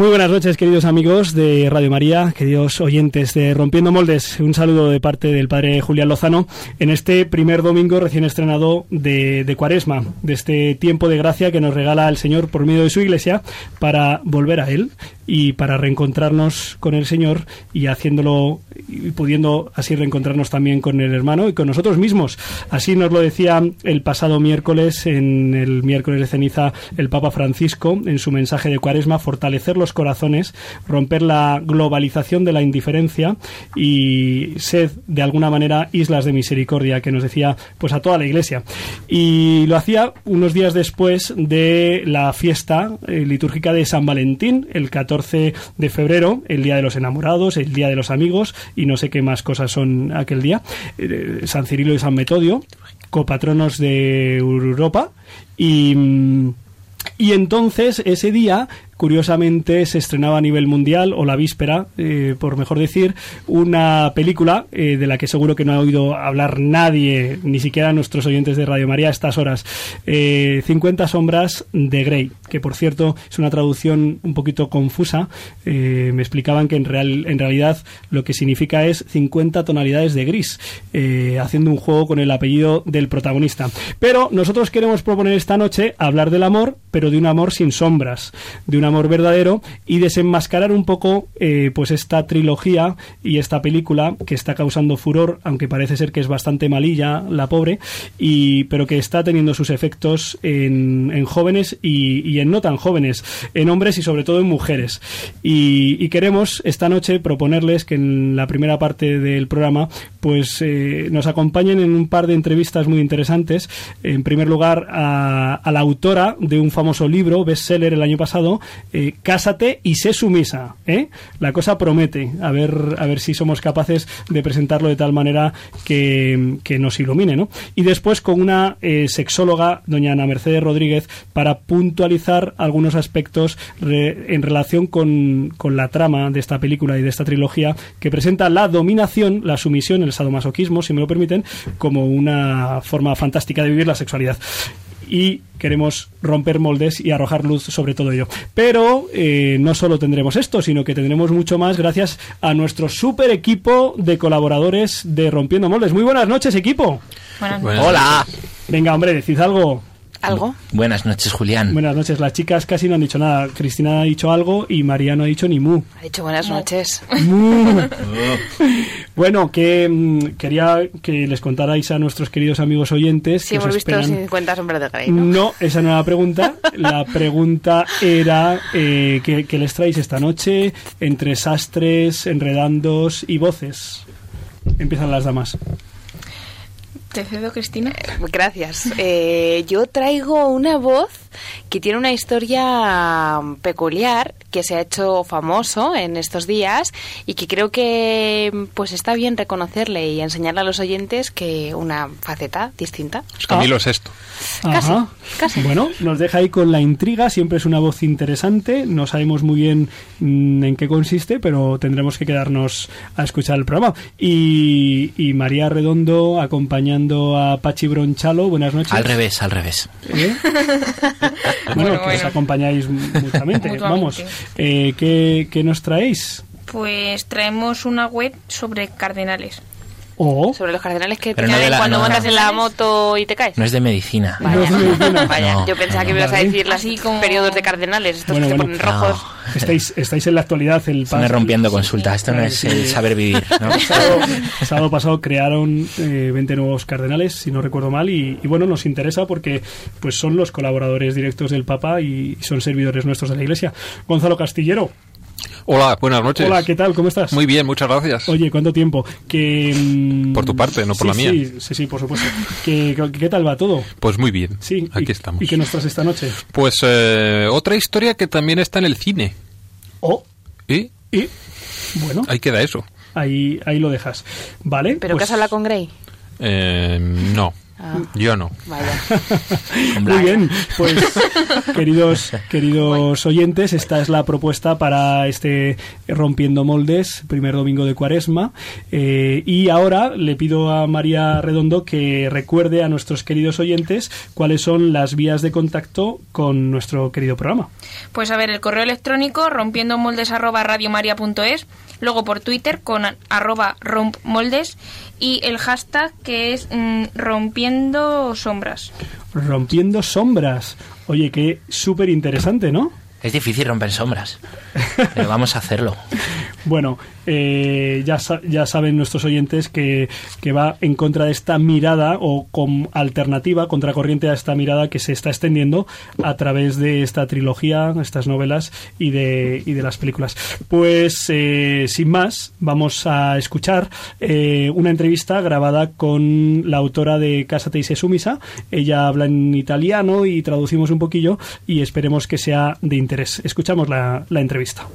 Muy buenas noches, queridos amigos de Radio María, queridos oyentes de Rompiendo Moldes. Un saludo de parte del padre Julián Lozano en este primer domingo recién estrenado de, Cuaresma, de este tiempo de gracia que nos regala el Señor por medio de su iglesia para volver a Él y para reencontrarnos con el Señor y haciéndolo y pudiendo así reencontrarnos también con el hermano y con nosotros mismos. Así nos lo decía el pasado miércoles, en el miércoles de ceniza, el Papa Francisco en su mensaje de Cuaresma, fortalecer corazones, romper la globalización de la indiferencia y sed de alguna manera islas de misericordia que nos decía pues a toda la iglesia. Y lo hacía unos días después de la fiesta eh, litúrgica de San Valentín, el 14 de febrero, el día de los enamorados, el día de los amigos y no sé qué más cosas son aquel día, eh, San Cirilo y San Metodio, copatronos de Europa y mm, y entonces ese día curiosamente se estrenaba a nivel mundial, o la víspera, eh, por mejor decir, una película eh, de la que seguro que no ha oído hablar nadie, ni siquiera nuestros oyentes de Radio María a estas horas. Eh, 50 sombras de Grey, que por cierto es una traducción un poquito confusa. Eh, me explicaban que en, real, en realidad lo que significa es 50 tonalidades de gris, haciendo un juego con el apellido del protagonista. Pero nosotros queremos proponer esta noche hablar del amor, pero de un amor sin sombras, de amor verdadero y desenmascarar un poco eh, pues esta trilogía y esta película que está causando furor, aunque parece ser que es bastante malilla la pobre, y, pero que está teniendo sus efectos en, en jóvenes y, y, en no tan jóvenes, en hombres y sobre todo en mujeres. Y, y, queremos esta noche proponerles que en la primera parte del programa pues eh, nos acompañen en un par de entrevistas muy interesantes. En primer lugar a, a la autora de un famoso libro, bestseller el año pasado, eh, cásate y sé sumisa. ¿eh? La cosa promete. A ver, a ver si somos capaces de presentarlo de tal manera que, que nos ilumine. ¿no? Y después con una eh, sexóloga, doña Ana Mercedes Rodríguez, para puntualizar algunos aspectos re, en relación con, con la trama de esta película y de esta trilogía que presenta la dominación, la sumisión, el sadomasoquismo, si me lo permiten, como una forma fantástica de vivir la sexualidad y queremos romper moldes y arrojar luz sobre todo ello. Pero eh, no solo tendremos esto, sino que tendremos mucho más gracias a nuestro super equipo de colaboradores de Rompiendo Moldes. Muy buenas noches, equipo. Buenas noches. Hola. Venga, hombre, decid algo. ¿Algo? Buenas noches, Julián. Buenas noches. Las chicas casi no han dicho nada. Cristina ha dicho algo y María no ha dicho ni mu. Ha dicho buenas noches. Mu. bueno, que mm, quería que les contarais a nuestros queridos amigos oyentes. Que hemos os visto esperan... 50 sombras de Grey, ¿no? No, esa no era la pregunta. La pregunta era eh, ¿qué, ¿qué les traéis esta noche entre sastres, enredandos y voces? Empiezan las damas. Te cedo, Cristina. Gracias. Eh, yo traigo una voz que tiene una historia peculiar que se ha hecho famoso en estos días y que creo que pues está bien reconocerle y enseñarle a los oyentes que una faceta distinta. Es Camilo ah. Sexto. Casi, casi. Bueno, nos deja ahí con la intriga, siempre es una voz interesante, no sabemos muy bien mmm, en qué consiste, pero tendremos que quedarnos a escuchar el programa. Y, y María Redondo acompañando a Pachi Bronchalo, buenas noches. Al revés, al revés. ¿Eh? bueno, bueno, que bueno. os acompañáis mutuamente. Vamos, eh, ¿qué, ¿qué nos traéis? Pues traemos una web sobre cardenales. Sobre los cardenales que te no caen de la- cuando no, montas no. en la moto y te caes. No es de medicina. Vaya, No es de medicina. vaya. No, yo pensaba no, que me ibas a decir las Así como- periodos de cardenales, estos Bueno, que se bueno. ponen rojos. No. Estáis, estáis en la actualidad, el Están rompiendo consulta. Esto no es sí. el saber vivir. ¿no? Pasado crearon eh, 20 nuevos cardenales, si no recuerdo mal, y, y bueno, nos interesa porque pues son los colaboradores directos del Papa y son servidores nuestros de la Iglesia. Gonzalo Castillero, Hola, buenas noches. hola, ¿qué tal? ¿Cómo estás? Muy bien, muchas gracias. Oye, ¿cuánto tiempo? Que, mm, Por tu parte, no por sí, la mía. Sí, sí, sí, por supuesto. ¿Qué, qué, qué tal va todo? Pues muy bien. Sí, aquí y, estamos. ¿Y qué nos traes esta noche? Pues eh, otra historia que también está en el cine. Oh, ¿Y? y bueno, Ahí queda eso. ahí, ahí lo dejas. ¿Vale? ¿Pero pues- qué has hablado con Grey? Eh, no. Ah, Yo no. vaya. Muy bien, pues queridos queridos oyentes, esta es la propuesta para este Rompiendo Moldes, primer domingo de Cuaresma. Eh, y ahora le pido a María Redondo que recuerde a nuestros queridos oyentes cuáles son las vías de contacto con nuestro querido programa. Pues a ver, el correo electrónico rompiendo moldes arroba radiomaria.es, luego por Twitter con arroba rompmoldes y el hashtag que es mm, rompiendo sombras. Rompiendo sombras. Oye, qué súper interesante, ¿no? Es difícil romper sombras, pero vamos a hacerlo. Bueno, eh, ya, ya saben nuestros oyentes que, que va en contra de esta mirada o con alternativa, contracorriente a esta mirada que se está extendiendo a través de esta trilogía, estas novelas y de, y de las películas. Pues eh, sin más, vamos a escuchar eh, una entrevista grabada con la autora de Cásate y sumisa. Ella habla en italiano y traducimos un poquillo y esperemos que sea de interés. Escuchamos la, entrevista.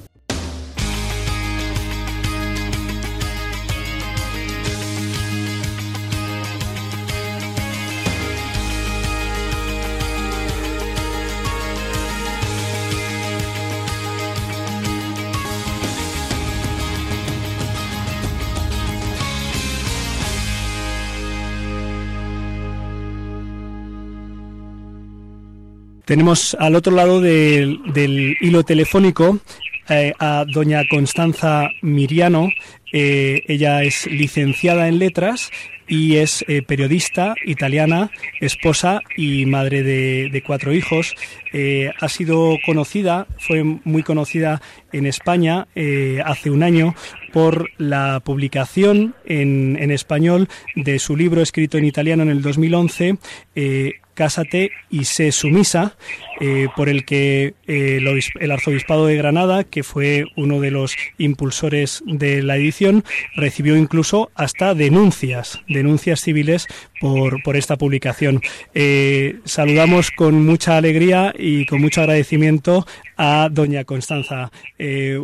Tenemos al otro lado del, del hilo telefónico eh, a doña Constanza Miriano. Eh, ella es licenciada en letras y es eh, periodista italiana, esposa y madre de, de cuatro hijos. Ha sido conocida, fue muy conocida en España hace un año por la publicación en, en español de su libro escrito en italiano en el 2011, eh, Cásate y sé sumisa, eh, por el que eh, el, obis- el arzobispado de Granada, que fue uno de los impulsores de la edición, recibió incluso hasta denuncias, denuncias civiles por, por esta publicación. Eh, saludamos con mucha alegría y con mucho agradecimiento a doña Constanza.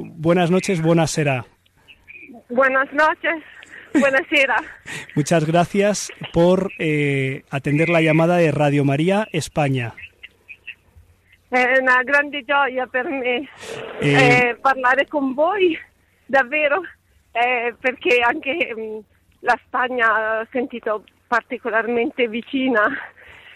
Buenas noches, buenas será. Buenas noches, buonasera. Muchas gracias por eh, atender la llamada de Radio María España. È una grande gioia per me Eh. eh, parlare con voi, davvero, eh, perché anche mh, la Spagna ho sentito particolarmente vicina.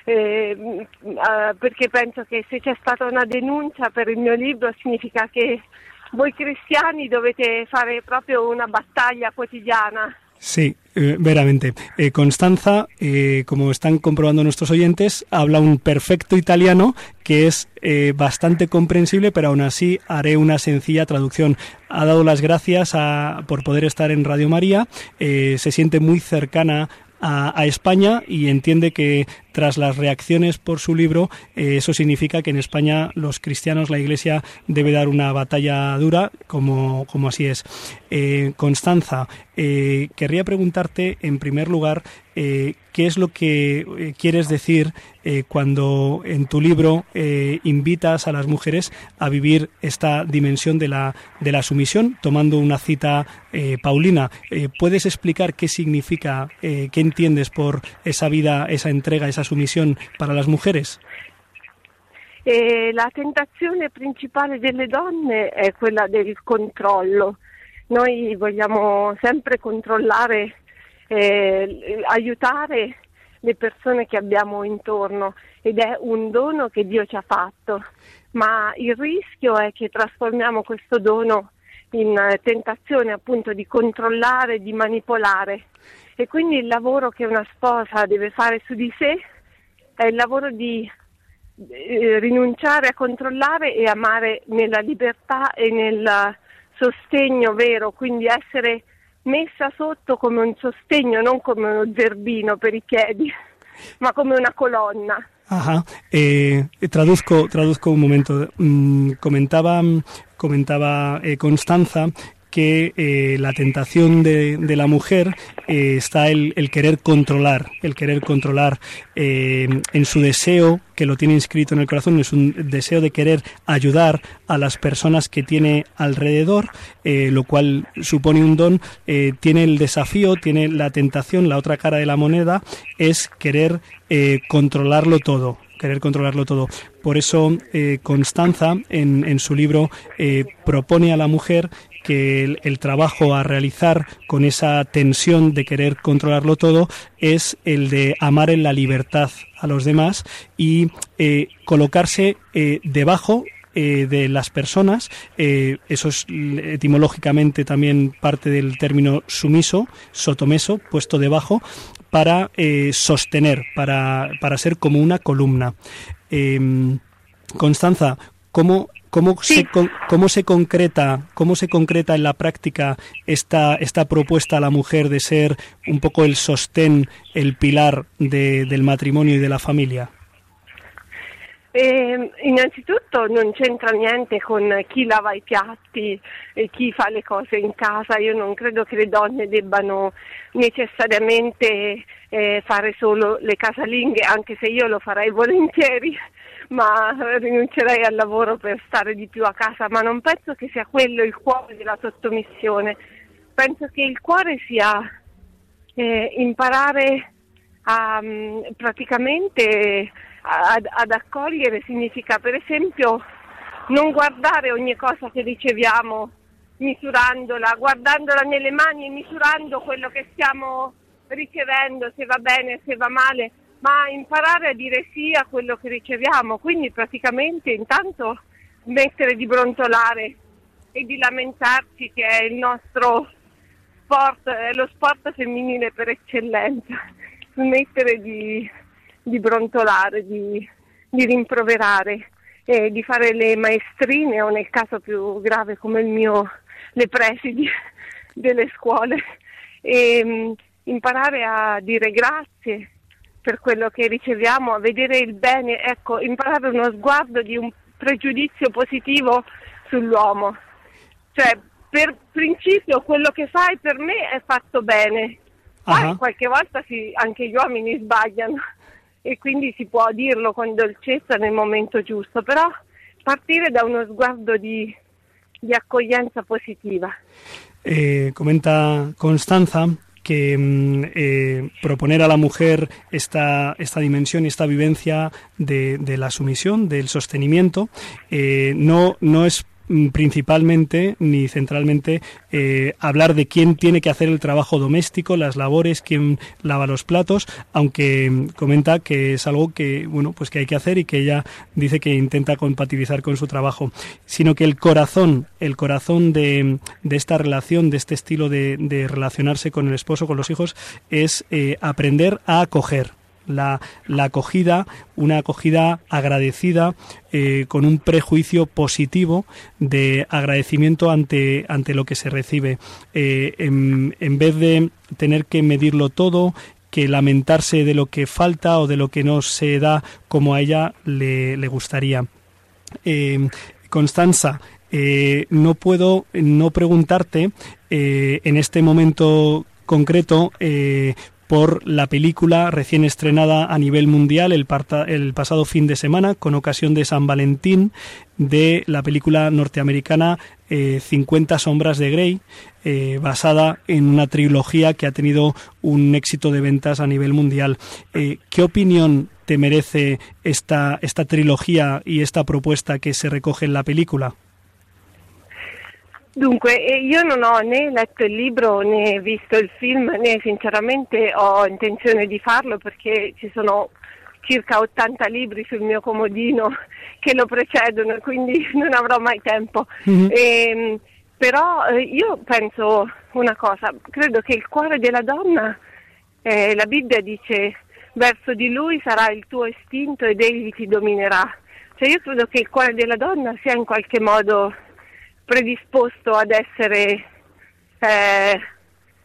eh, eh, perché penso che se c'è stata una denuncia per il mio libro significa che voi cristiani dovete fare proprio una battaglia quotidiana. Sí, eh, veramente. Eh, Constanza, eh, como están comprobando nuestros oyentes, habla un perfecto italiano que es bastante comprensible, pero aún así haré una sencilla traducción. Ha dado las gracias a- por poder estar en Radio María, se siente muy cercana a España y entiende que tras las reacciones por su libro, eh, eso significa que en España los cristianos, la Iglesia debe dar una batalla dura, como, como así es. Eh, Constanza, eh, querría preguntarte en primer lugar qué es lo que quieres decir cuando en tu libro invitas a las mujeres a vivir esta dimensión de la, de la sumisión, tomando una cita paulina. ¿Puedes explicar qué significa, qué entiendes por esa vida, esa entrega, esa sumisión para las mujeres? E la tentazione principale delle donne è quella del controllo. Noi vogliamo sempre controllare, eh, aiutare le persone che abbiamo intorno ed è un dono che Dio ci ha fatto, ma il rischio è che trasformiamo questo dono in eh, tentazione appunto di controllare, di manipolare e quindi il lavoro che una sposa deve fare su di sé è il lavoro di eh, rinunciare a controllare e amare nella libertà e nel sostegno vero, quindi essere messa sotto come un sostegno, non come uno zerbino per i piedi, ma come una colonna. Ajá. Eh, traduzco, traduzco un momento. Mm, comentaba, comentaba eh, Constanza que eh, la tentación de, la mujer eh, está el, querer controlar, el querer controlar eh, en su deseo que lo tiene inscrito en el corazón, es un deseo de querer ayudar a las personas que tiene alrededor, lo cual supone un don, tiene el desafío, tiene la tentación, la otra cara de la moneda es querer controlarlo todo, querer controlarlo todo. Por eso Constanza en, su libro propone a la mujer que el, trabajo a realizar con esa tensión de querer controlarlo todo es el de amar en la libertad a los demás y eh, colocarse eh, debajo eh, de las personas, eso es etimológicamente también parte del término sumiso, sotomeso, puesto debajo, para sostener, para, para, ser como una columna. Em, Constanza, ¿cómo, cómo, sí. se, cómo se concreta, cómo se concreta en la práctica esta, esta propuesta a la mujer de ser un poco el sostén, el pilar de, del matrimonio y de la familia? Eh, innanzitutto non c'entra niente con chi lava i piatti e chi fa le cose in casa, io non credo che le donne debbano necessariamente eh, fare solo le casalinghe, anche se io lo farei volentieri, ma rinuncerei al lavoro per stare di più a casa, ma non penso che sia quello il cuore della sottomissione, penso che il cuore sia eh, imparare a praticamente ad, ad, accogliere significa per esempio non guardare ogni cosa che riceviamo misurandola, guardandola nelle mani e misurando quello che stiamo ricevendo, se va bene, se va male, ma imparare a dire sì a quello che riceviamo, quindi praticamente intanto smettere di brontolare e di lamentarci che è il nostro sport, è lo sport femminile per eccellenza, smettere di di brontolare, di, di rimproverare, eh, di fare le maestrine o nel caso più grave come il mio, le presidi delle scuole e mh, imparare a dire grazie per quello che riceviamo, a vedere il bene, ecco, imparare uno sguardo di un pregiudizio positivo sull'uomo. Cioè, per principio quello che fai per me è fatto bene. Poi uh-huh. qualche volta sì, anche gli uomini sbagliano e quindi si può dirlo con dolcezza nel momento giusto, però partire da uno sguardo di, di accoglienza positiva. Eh, comenta Constanza que mm, eh, proponer a la mujer esta, esta dimensión y esta vivencia de, de la sumisión, del sostenimiento, eh, no, no es principalmente ni centralmente eh, hablar de quién tiene que hacer el trabajo doméstico, las labores, quién lava los platos, aunque mm, comenta que es algo que bueno pues que hay que hacer y que ella dice que intenta compatibilizar con su trabajo, sino que el corazón, el corazón de, de esta relación, de este estilo de, de, relacionarse con el esposo, con los hijos, es eh, aprender a acoger la, la acogida, una acogida agradecida, eh, con un prejuicio positivo de agradecimiento ante, ante lo que se recibe, eh, en, en vez de tener que medirlo todo, que lamentarse de lo que falta o de lo que no se da como a ella le, le gustaría. Eh, Constanza, no puedo no preguntarte en este momento concreto por la película recién estrenada a nivel mundial el, pasado fin de semana con ocasión de San Valentín de la película norteamericana eh, 50 sombras de Grey, eh, basada en una trilogía que ha tenido un éxito de ventas a nivel mundial. Eh, ¿Qué opinión te merece esta, esta trilogía y esta propuesta que se recoge en la película? Dunque, io non ho né letto il libro né visto il film né sinceramente ho intenzione di farlo perché ci sono circa 80 libri sul mio comodino che lo precedono, quindi non avrò mai tempo. Mm-hmm. E, però eh, io penso una cosa, credo che il cuore della donna, eh, la Bibbia dice verso di lui sarà il tuo istinto ed egli ti dominerà. Cioè io credo che il cuore della donna sia in qualche modo predisposto ad essere eh,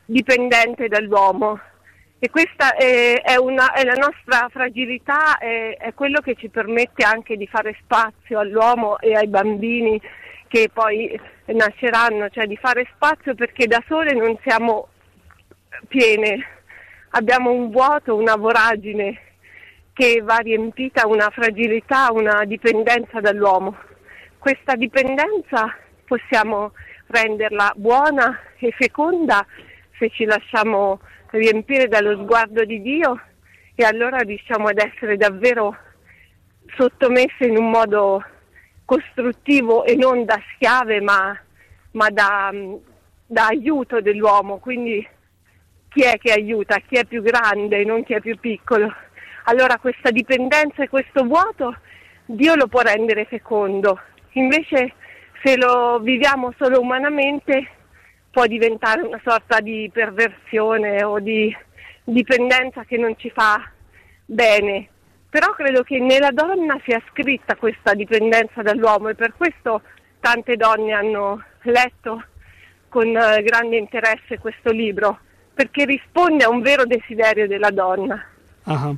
dipendente dall'uomo e questa è, è, una, è la nostra fragilità, è, è, quello che ci permette anche di fare spazio all'uomo e ai bambini che poi nasceranno, cioè di fare spazio perché da sole non siamo piene, abbiamo un vuoto, una voragine che va riempita, una fragilità, una dipendenza dall'uomo. Questa dipendenza possiamo renderla buona e feconda se ci lasciamo riempire dallo sguardo di Dio e allora riusciamo ad essere davvero sottomesse in un modo costruttivo e non da schiave ma, ma da, da aiuto dell'uomo. Quindi chi è che aiuta? Chi è più grande, non chi è più piccolo. Allora questa dipendenza e questo vuoto Dio lo può rendere fecondo. Invece se lo viviamo solo umanamente può diventare una sorta di perversione o di dipendenza che non ci fa bene. Però credo che nella donna sia scritta questa dipendenza dall'uomo e per questo tante donne hanno letto con eh, grande interesse questo libro, perché risponde a un vero desiderio della donna. Ajá.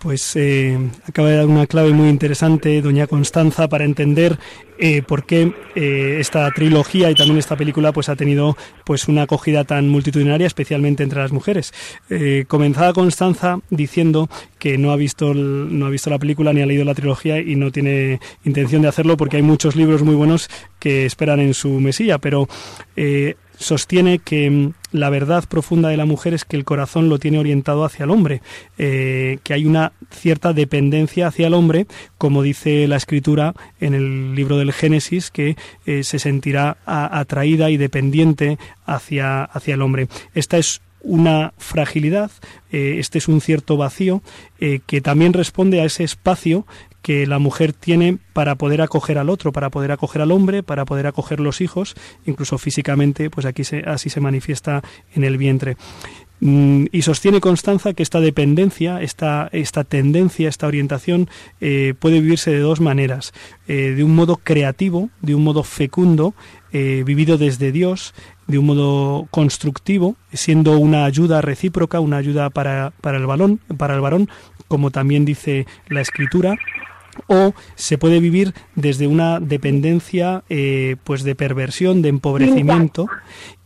Pues eh, acaba de dar una clave muy interesante, doña Constanza, para entender eh, por qué eh, esta trilogía y también esta película pues ha tenido pues una acogida tan multitudinaria, especialmente entre las mujeres. Eh, comenzaba Constanza diciendo que no ha visto el- no ha visto la película ni ha leído la trilogía y no tiene intención de hacerlo porque hay muchos libros muy buenos que esperan en su mesilla, pero eh, sostiene que mm, la verdad profunda de la mujer es que el corazón lo tiene orientado hacia el hombre, eh, que hay una cierta dependencia hacia el hombre, como dice la escritura en el libro del Génesis, que eh, se sentirá atraída y dependiente hacia, hacia el hombre. Esta es una fragilidad, eh, este es un cierto vacío que también responde a ese espacio que la mujer tiene para poder acoger al otro, para poder acoger al hombre, para poder acoger los hijos, incluso físicamente, pues aquí se, así se manifiesta en el vientre. Mm, Y sostiene Constanza que esta dependencia, esta, esta tendencia, esta orientación eh, puede vivirse de dos maneras. Eh, de un modo creativo, de un modo fecundo, eh, vivido desde Dios, de un modo constructivo, siendo una ayuda recíproca, una ayuda para, para el varón, para el varón, como también dice la escritura, o se puede vivir desde una dependencia eh, pues de perversión, de empobrecimiento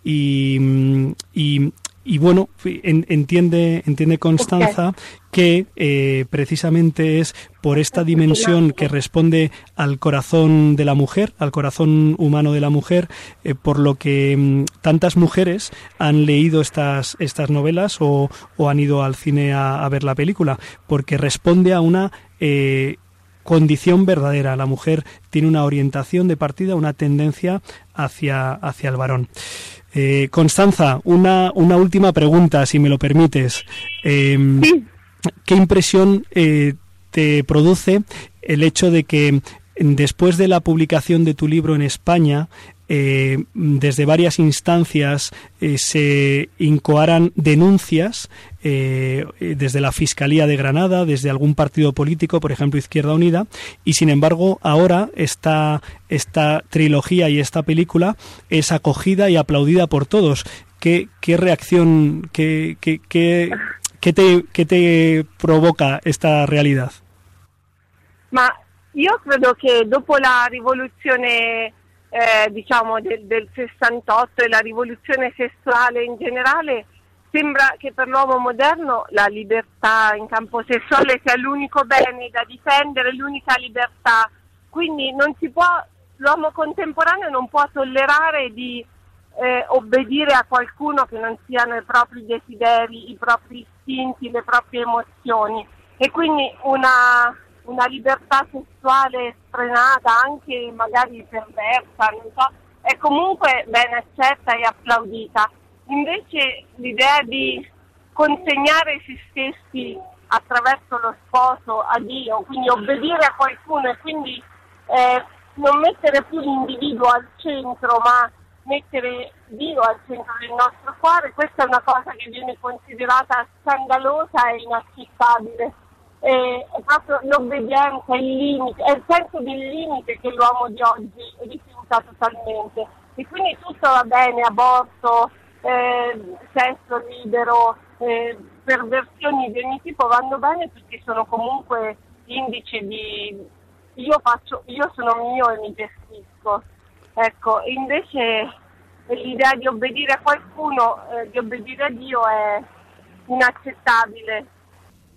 y, mm, y, y bueno, en- entiende, entiende Constanza que eh, precisamente es por esta dimensión que responde al corazón de la mujer, al corazón humano de la mujer, eh, por lo que mm, tantas mujeres han leído estas, estas novelas o, o han ido al cine a, a ver la película, porque responde a una eh, condición verdadera. La mujer tiene una orientación de partida, una tendencia hacia, hacia el varón. Eh, Constanza, una, una última pregunta, si me lo permites. Eh, ¿Qué impresión eh, te produce el hecho de que después de la publicación de tu libro en España, eh, desde varias instancias eh, se incoaran denuncias eh, eh, desde la Fiscalía de Granada, desde algún partido político, por ejemplo Izquierda Unida, y sin embargo ahora esta, esta trilogía y esta película es acogida y aplaudida por todos. ¿Qué, qué reacción, qué, qué, qué, te, qué te provoca esta realidad? Ma io credo che dopo la rivoluzione eh, diciamo del, del 68 e la rivoluzione sessuale in generale sembra che per l'uomo moderno la libertà in campo sessuale sia l'unico bene da difendere, l'unica libertà. Quindi può, l'uomo contemporaneo non può tollerare di eh, obbedire a qualcuno che non siano i propri desideri, i propri istinti, le proprie emozioni. E quindi una, una libertà sessuale sfrenata, anche magari perversa, non so, è comunque ben accetta e applaudita. Invece l'idea di consegnare se stessi attraverso lo sposo a Dio, quindi obbedire a qualcuno e quindi eh, non mettere più l'individuo al centro, ma mettere Dio al centro del nostro cuore, questa è una cosa che viene considerata scandalosa e inaccettabile. Eh, proprio l'obbedienza, il limite, è il senso del limite che l'uomo di oggi rifiuta totalmente. E quindi tutto va bene, aborto, eh, sesso libero, eh, perversioni di ogni tipo vanno bene perché sono comunque indice di io faccio, io sono mio e mi gestisco. Ecco, invece l'idea di obbedire a qualcuno, eh, di obbedire a Dio è inaccettabile.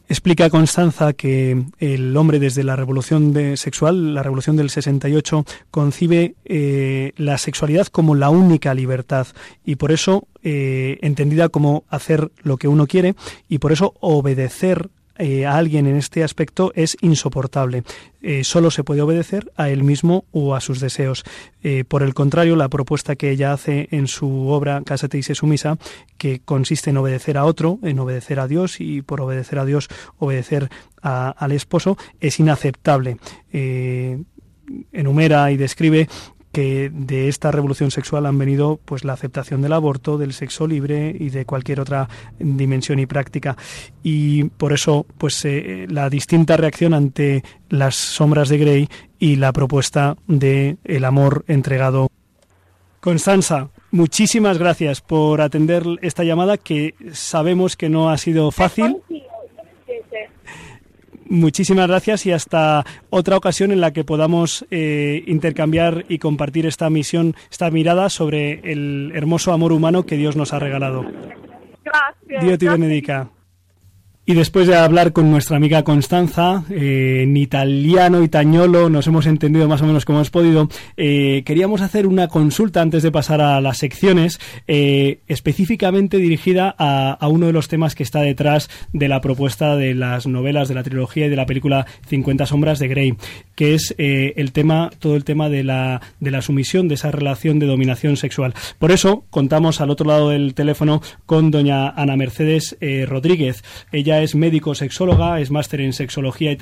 Explica Constanza que el hombre desde la revolución de sexual, la revolución del 68, concibe eh, la sexualidad como la única libertad y por eso eh, entendida como hacer lo que uno quiere y por eso obedecer eh, a alguien en este aspecto es insoportable. Eh, solo se puede obedecer a él mismo o a sus deseos. Eh, por el contrario, la propuesta que ella hace en su obra Cásate y se sumisa, que consiste en obedecer a otro, en obedecer a Dios y por obedecer a Dios obedecer al esposo, es inaceptable enumera y describe que de esta revolución sexual han venido pues la aceptación del aborto, del sexo libre y de cualquier otra dimensión y práctica. Y por eso pues eh, la distinta reacción ante las sombras de Grey y la propuesta de el amor entregado. Constanza, muchísimas gracias por atender esta llamada que sabemos que no ha sido fácil muchísimas gracias y hasta otra ocasión en la que podamos eh, intercambiar y compartir esta misión, esta mirada sobre el hermoso amor humano que Dios nos ha regalado. Gracias. Dios te benedica. Y después de hablar con nuestra amiga Constanza, eh, en italiano, itañolo, nos hemos entendido más o menos como hemos podido, eh, queríamos hacer una consulta antes de pasar a las secciones, eh, específicamente dirigida a, uno de los temas que está detrás de la propuesta de las novelas, de la trilogía y de la película 50 sombras de Grey, que es el tema, todo el tema de la, de la sumisión, de esa relación de dominación sexual. Por eso contamos al otro lado del teléfono con doña Ana Mercedes Rodríguez. Ella es médico sexóloga, es máster en sexología y,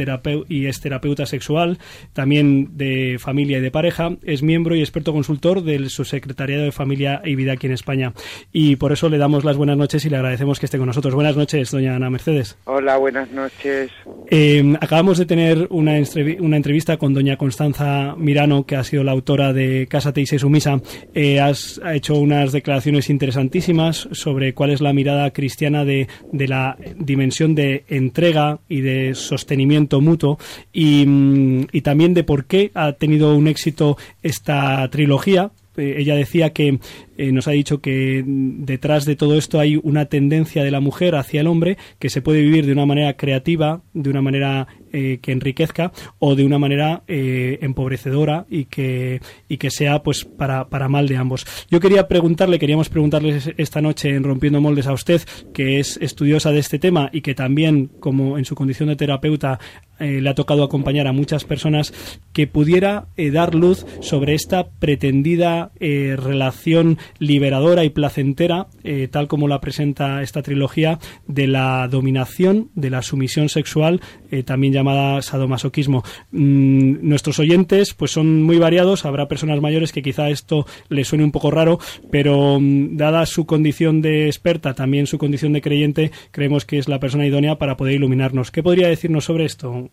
y es terapeuta sexual, también de familia y de pareja, es miembro y experto consultor del subsecretariado de Familia y Vida aquí en España. Y por eso le damos las buenas noches y le agradecemos que esté con nosotros. Buenas noches, doña Ana Mercedes. Hola, buenas noches. Eh, acabamos de tener una, una, entrevista con doña Constanza Mirano, que ha sido la autora de Cásate y se sumisa. Eh, has ha hecho unas declaraciones interesantísimas sobre cuál es la mirada cristiana de, de la dimensión de entrega y de sostenimiento mutuo y, mm, y también de por qué ha tenido un éxito esta trilogía. Eh, ella decía que eh, nos ha dicho que detrás de todo esto hay una tendencia de la mujer hacia el hombre que se puede vivir de una manera creativa, de una manera eh, que enriquezca o de una manera eh, empobrecedora y que, y que sea pues para, para mal de ambos. Yo quería preguntarle, queríamos preguntarle esta noche en Rompiendo Moldes a usted, que es estudiosa de este tema y que también, como en su condición de terapeuta, le ha tocado acompañar a muchas personas que pudiera dar luz sobre esta pretendida relación liberadora y placentera, eh, tal como la presenta esta trilogía, de la dominación, de la sumisión sexual, eh, también llamada sadomasoquismo. Mm, nuestros oyentes pues son muy variados, habrá personas mayores que quizá esto les suene un poco raro, pero mm, dada su condición de experta, también su condición de creyente, creemos que es la persona idónea para poder iluminarnos. ¿Qué podría decirnos sobre esto?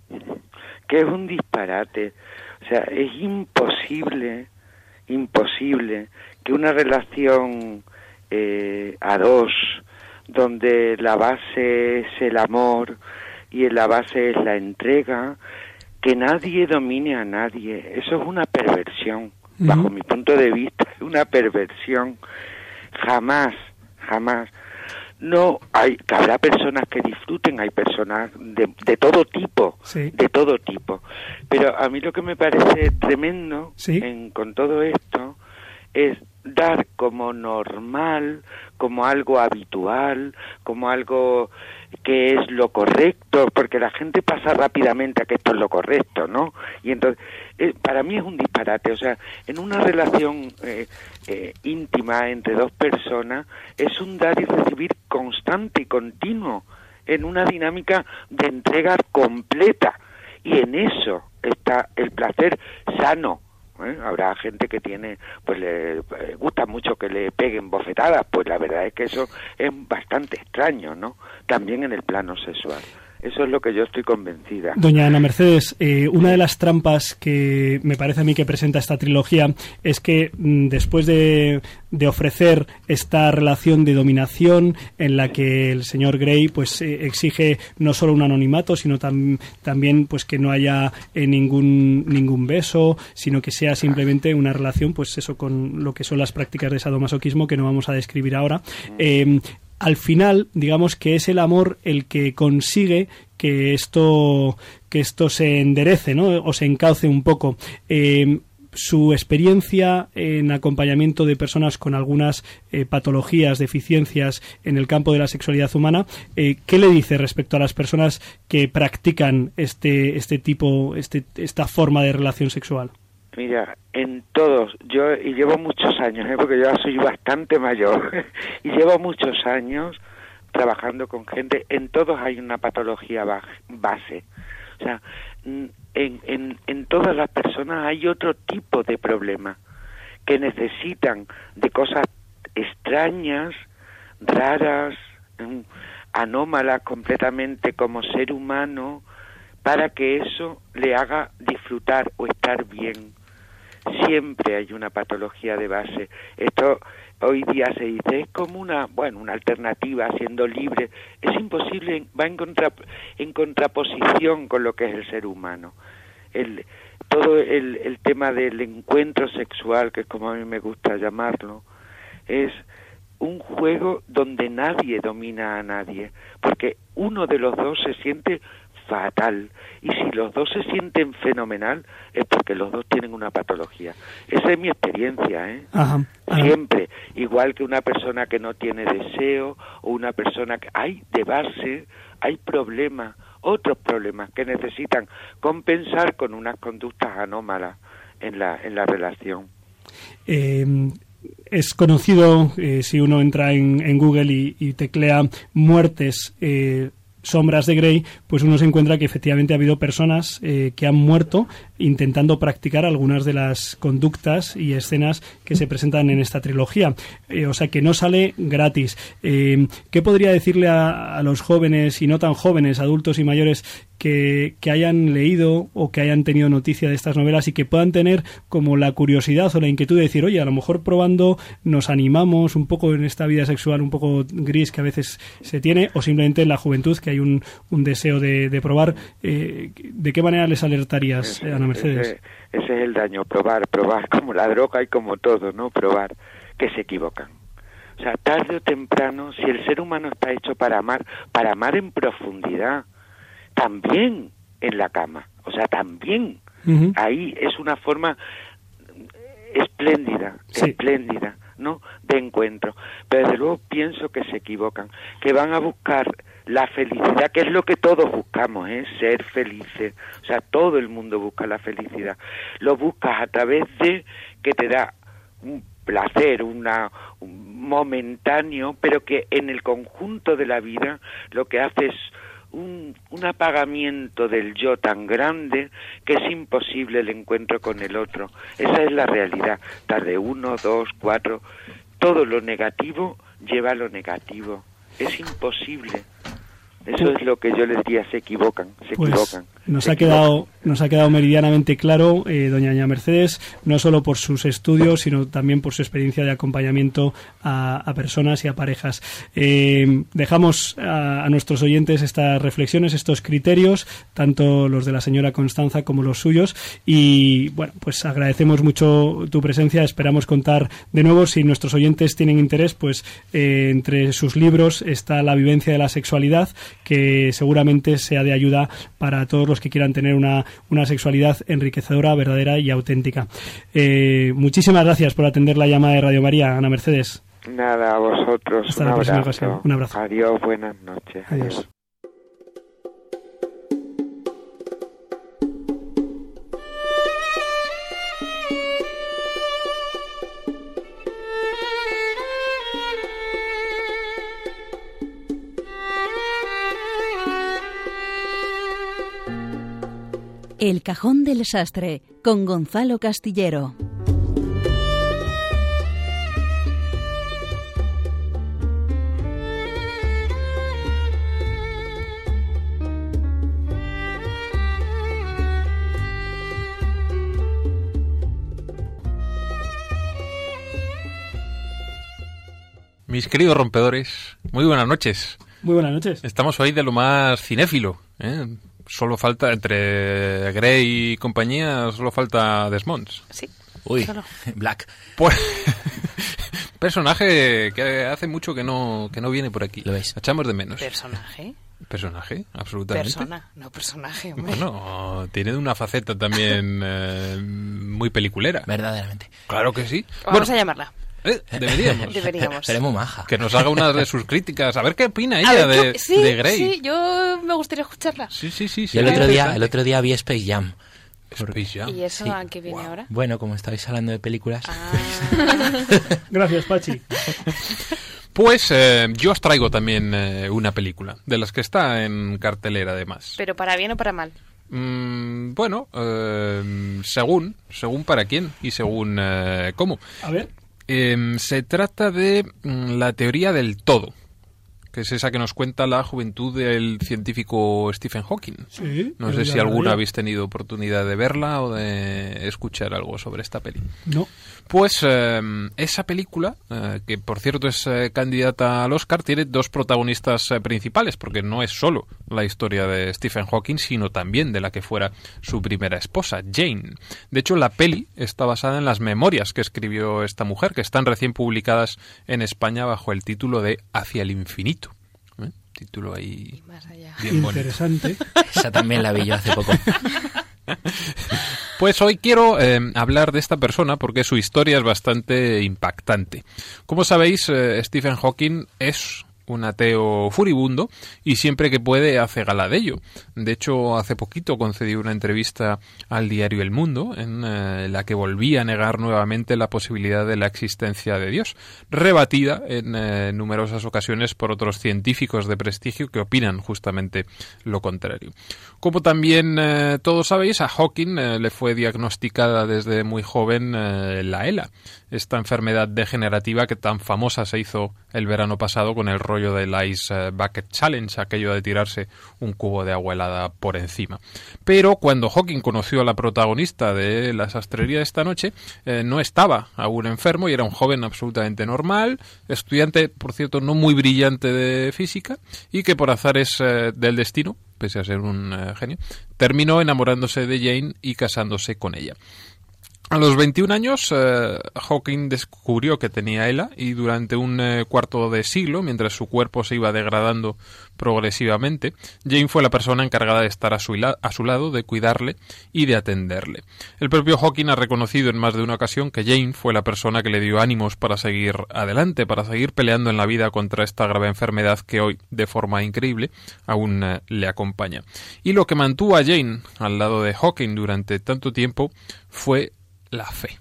Que es un disparate. O sea, es imposible, imposible que una relación eh, a dos, donde la base es el amor y la base es la entrega, que nadie domine a nadie. Eso es una perversión, bajo mi punto de vista, es una perversión. Jamás, jamás. No, hay, habrá personas que disfruten, hay personas de, de todo tipo, de todo tipo. Pero a mí lo que me parece tremendo en, con todo esto es dar como normal, como algo habitual, como algo que es lo correcto, porque la gente pasa rápidamente a que esto es lo correcto, ¿no? Y entonces, eh, para mí es un disparate, o sea, en una relación eh, eh, íntima entre dos personas es un dar y recibir constante y continuo, en una dinámica de entrega completa, y en eso está el placer sano, ¿eh? Habrá gente que tiene, pues le eh, gusta mucho que le peguen bofetadas, pues la verdad es que eso es bastante extraño, ¿no? También en el plano sexual. Eso es lo que yo estoy convencida. Doña Ana Mercedes, eh, una de las trampas que me parece a mí que presenta esta trilogía es que mm, después de, de, ofrecer esta relación de dominación en la que el señor Grey pues eh, exige no solo un anonimato, sino tam también pues que no haya eh, ningún ningún beso, sino que sea simplemente una relación pues eso con lo que son las prácticas de sadomasoquismo que no vamos a describir ahora. Al final, digamos que es el amor el que consigue que esto, que esto se enderece, ¿no? O se encauce un poco. Eh, su experiencia en acompañamiento de personas con algunas eh, patologías, deficiencias en el campo de la sexualidad humana, eh, ¿qué le dice respecto a las personas que practican este, este tipo, este, esta forma de relación sexual? Mira, en todos, yo y llevo muchos años, ¿eh? porque yo soy bastante mayor, y llevo muchos años trabajando con gente, en todos hay una patología base. O sea, en, en, en todas las personas hay otro tipo de problema que necesitan de cosas extrañas, raras, mm, anómalas completamente como ser humano, para que eso le haga disfrutar o estar bien siempre hay una patología de base. Esto hoy día se dice es como una, bueno, una alternativa siendo libre. Es imposible, va en, contra, en contraposición con lo que es el ser humano. El, todo el, el tema del encuentro sexual, que es como a mí me gusta llamarlo, es un juego donde nadie domina a nadie, porque uno de los dos se siente fatal. Y si los dos se sienten fenomenal, es porque los dos tienen una patología. Esa es mi experiencia, ¿eh? Siempre. Igual que una persona que no tiene deseo o una persona que hay de base, hay problemas, otros problemas que necesitan compensar con unas conductas anómalas en la, en la relación. Eh, es conocido, eh, si uno entra en, en Google y, y, teclea muertes eh, sombras de Grey, pues uno se encuentra que efectivamente ha habido personas eh, que han muerto intentando practicar algunas de las conductas y escenas que se presentan en esta trilogía. Eh, o sea que no sale gratis. Eh, ¿Qué podría decirle a, a, los jóvenes y no tan jóvenes, adultos y mayores, que, que, hayan leído o que hayan tenido noticia de estas novelas y que puedan tener como la curiosidad o la inquietud de decir, oye, a lo mejor probando nos animamos un poco en esta vida sexual un poco gris que a veces se tiene o simplemente en la juventud que hay un, un deseo de, de probar? Eh, ¿De qué manera les alertarías, Ana Mercedes? Ese, ese, es el daño, probar, probar, como la droga y como todo, ¿no? Probar, que se equivocan. O sea, tarde o temprano, si el ser humano está hecho para amar, para amar en profundidad, también en la cama, o sea, también uh -huh. ahí es una forma espléndida, sí. espléndida, ¿no? De encuentro. Pero desde luego pienso que se equivocan, que van a buscar la felicidad, que es lo que todos buscamos, ¿eh? ser felices. O sea, todo el mundo busca la felicidad. Lo buscas a través de que te da un placer, una, un momentáneo, pero que en el conjunto de la vida lo que hace es un, un, apagamiento del yo tan grande que es imposible el encuentro con el otro. Esa es la realidad. Tarde uno, dos, cuatro. Todo lo negativo lleva a lo negativo. Es imposible. Eso es lo que yo les diría, se equivocan, se pues equivocan. Nos ha quedado nos ha quedado meridianamente claro, eh, doña Aña Mercedes, no solo por sus estudios, sino también por su experiencia de acompañamiento a, personas y a parejas. Eh, dejamos a, nuestros oyentes estas reflexiones, estos criterios, tanto los de la señora Constanza como los suyos, y bueno, pues agradecemos mucho tu presencia, esperamos contar de nuevo, si nuestros oyentes tienen interés, pues eh, entre sus libros está La vivencia de la sexualidad, que seguramente sea de ayuda para todos que quieran tener una una sexualidad enriquecedora, verdadera y auténtica. Eh, muchísimas gracias por atender la llamada de Radio María, Ana Mercedes. Nada, a vosotros. Hasta un la próxima ocasión. Un abrazo. Adiós, buenas noches. Adiós. El Cajón del Sastre con Gonzalo Castillero. Mis queridos rompedores, muy buenas noches. Muy buenas noches. Estamos hoy de lo más cinéfilo. ¿eh? Solo falta, entre Grey y compañía, solo falta Desmonds. Sí. Uy, Solo. Black. Pues, personaje que hace mucho que no, que no viene por aquí. Lo veis. Echamos de menos. Personaje. Personaje, absolutamente. Persona, no personaje, hombre. Bueno, tiene una faceta también eh, muy peliculera. Verdaderamente. Claro que sí. Vamos a llamarla. Eh, deberíamos. Deberíamos. Seremos maja. Que nos haga una de sus críticas. A ver qué opina ella ver, de, sí, de Grey. sí, yo me gustaría escucharla. Sí, sí, sí. sí, Yo el otro día, el otro día vi Space Jam. Space Jam. ¿Y eso Sí. a qué viene ahora? Bueno, como estáis hablando de películas, Ah, Gracias, Pachi. Pues eh, yo os traigo también eh, una película, de las que está en cartelera además. pero para bien o para mal. Mm, bueno, eh, según, según para quién y según eh, cómo. A ver. Eh, se trata de mm, la teoría del todo, que es esa que nos cuenta la juventud del científico Stephen Hawking. Sí. No sé si alguna habéis tenido oportunidad de verla o de escuchar algo sobre esta peli. No. Pues eh, esa película, eh, que por cierto es eh, candidata al Oscar, tiene dos protagonistas principales, porque no es solo la historia de Stephen Hawking, sino también de la que fuera su primera esposa, Jane. De hecho, la peli está basada en las memorias que escribió esta mujer, que están recién publicadas en España bajo el título de Hacia el infinito. Título ahí Más allá. bien bonito. Interesante. esa también la vi yo hace poco. Pues hoy quiero eh, hablar de esta persona porque su historia es bastante impactante. Como sabéis, eh, Stephen Hawking es un ateo furibundo y siempre que puede hace gala de ello. De hecho, hace poquito concedió una entrevista al diario El Mundo en eh, la que volvía a negar nuevamente la posibilidad de la existencia de Dios, rebatida en eh, numerosas ocasiones por otros científicos de prestigio que opinan justamente lo contrario. Como también eh, todos sabéis, a Hawking le fue diagnosticada desde muy joven la ELA, esta enfermedad degenerativa que tan famosa se hizo el verano pasado con el rollo del Ice eh, Bucket Challenge, aquello de tirarse un cubo de agua helada por encima. Pero cuando Hawking conoció a la protagonista de la sastrería de esta noche, eh, no estaba aún enfermo y era un joven absolutamente normal, estudiante, por cierto, no muy brillante de física y que por azares eh, del destino, pese a ser un genio, terminó enamorándose de Jane y casándose con ella. A los 21 años, eh, Hawking descubrió que tenía ELA y durante un eh, cuarto de siglo, mientras su cuerpo se iba degradando progresivamente, Jane fue la persona encargada de estar a su, a su lado, de cuidarle y de atenderle. El propio Hawking ha reconocido en más de una ocasión que Jane fue la persona que le dio ánimos para seguir adelante, para seguir peleando en la vida contra esta grave enfermedad que hoy, de forma increíble, aún eh, le acompaña. Y lo que mantuvo a Jane al lado de Hawking durante tanto tiempo fue la fe.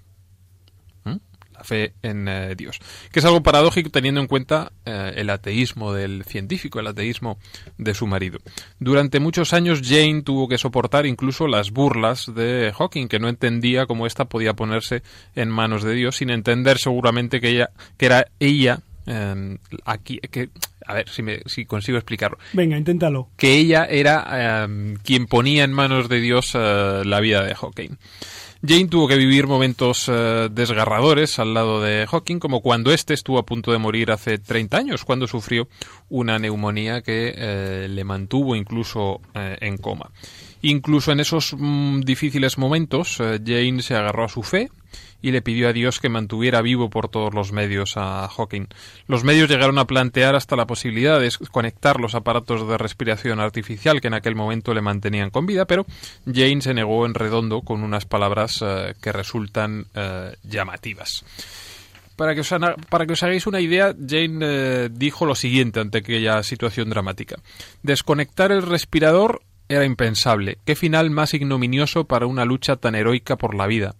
¿Mm? La fe en eh, Dios. Que es algo paradójico teniendo en cuenta eh, el ateísmo del científico, el ateísmo de su marido. Durante muchos años Jane tuvo que soportar incluso las burlas de Hawking, que no entendía cómo ésta podía ponerse en manos de Dios, sin entender seguramente que ella, que era ella eh, aquí, que, a ver si, me, si consigo explicarlo Venga, inténtalo. que ella era eh, quien ponía en manos de Dios eh, la vida de Hawking. Jane tuvo que vivir momentos eh, desgarradores al lado de Hawking, como cuando éste estuvo a punto de morir hace 30 años, cuando sufrió una neumonía que eh, le mantuvo incluso eh, en coma. Incluso en esos mm, difíciles momentos, Jane se agarró a su fe y le pidió a Dios que mantuviera vivo por todos los medios a Hawking. Los medios llegaron a plantear hasta la posibilidad de desconectar los aparatos de respiración artificial que en aquel momento le mantenían con vida, pero Jane se negó en redondo con unas palabras eh, que resultan eh, llamativas. Para que, os, hagáis una idea, Jane eh, dijo lo siguiente ante aquella situación dramática. Desconectar el respirador era impensable. Qué final más ignominioso para una lucha tan heroica por la vida.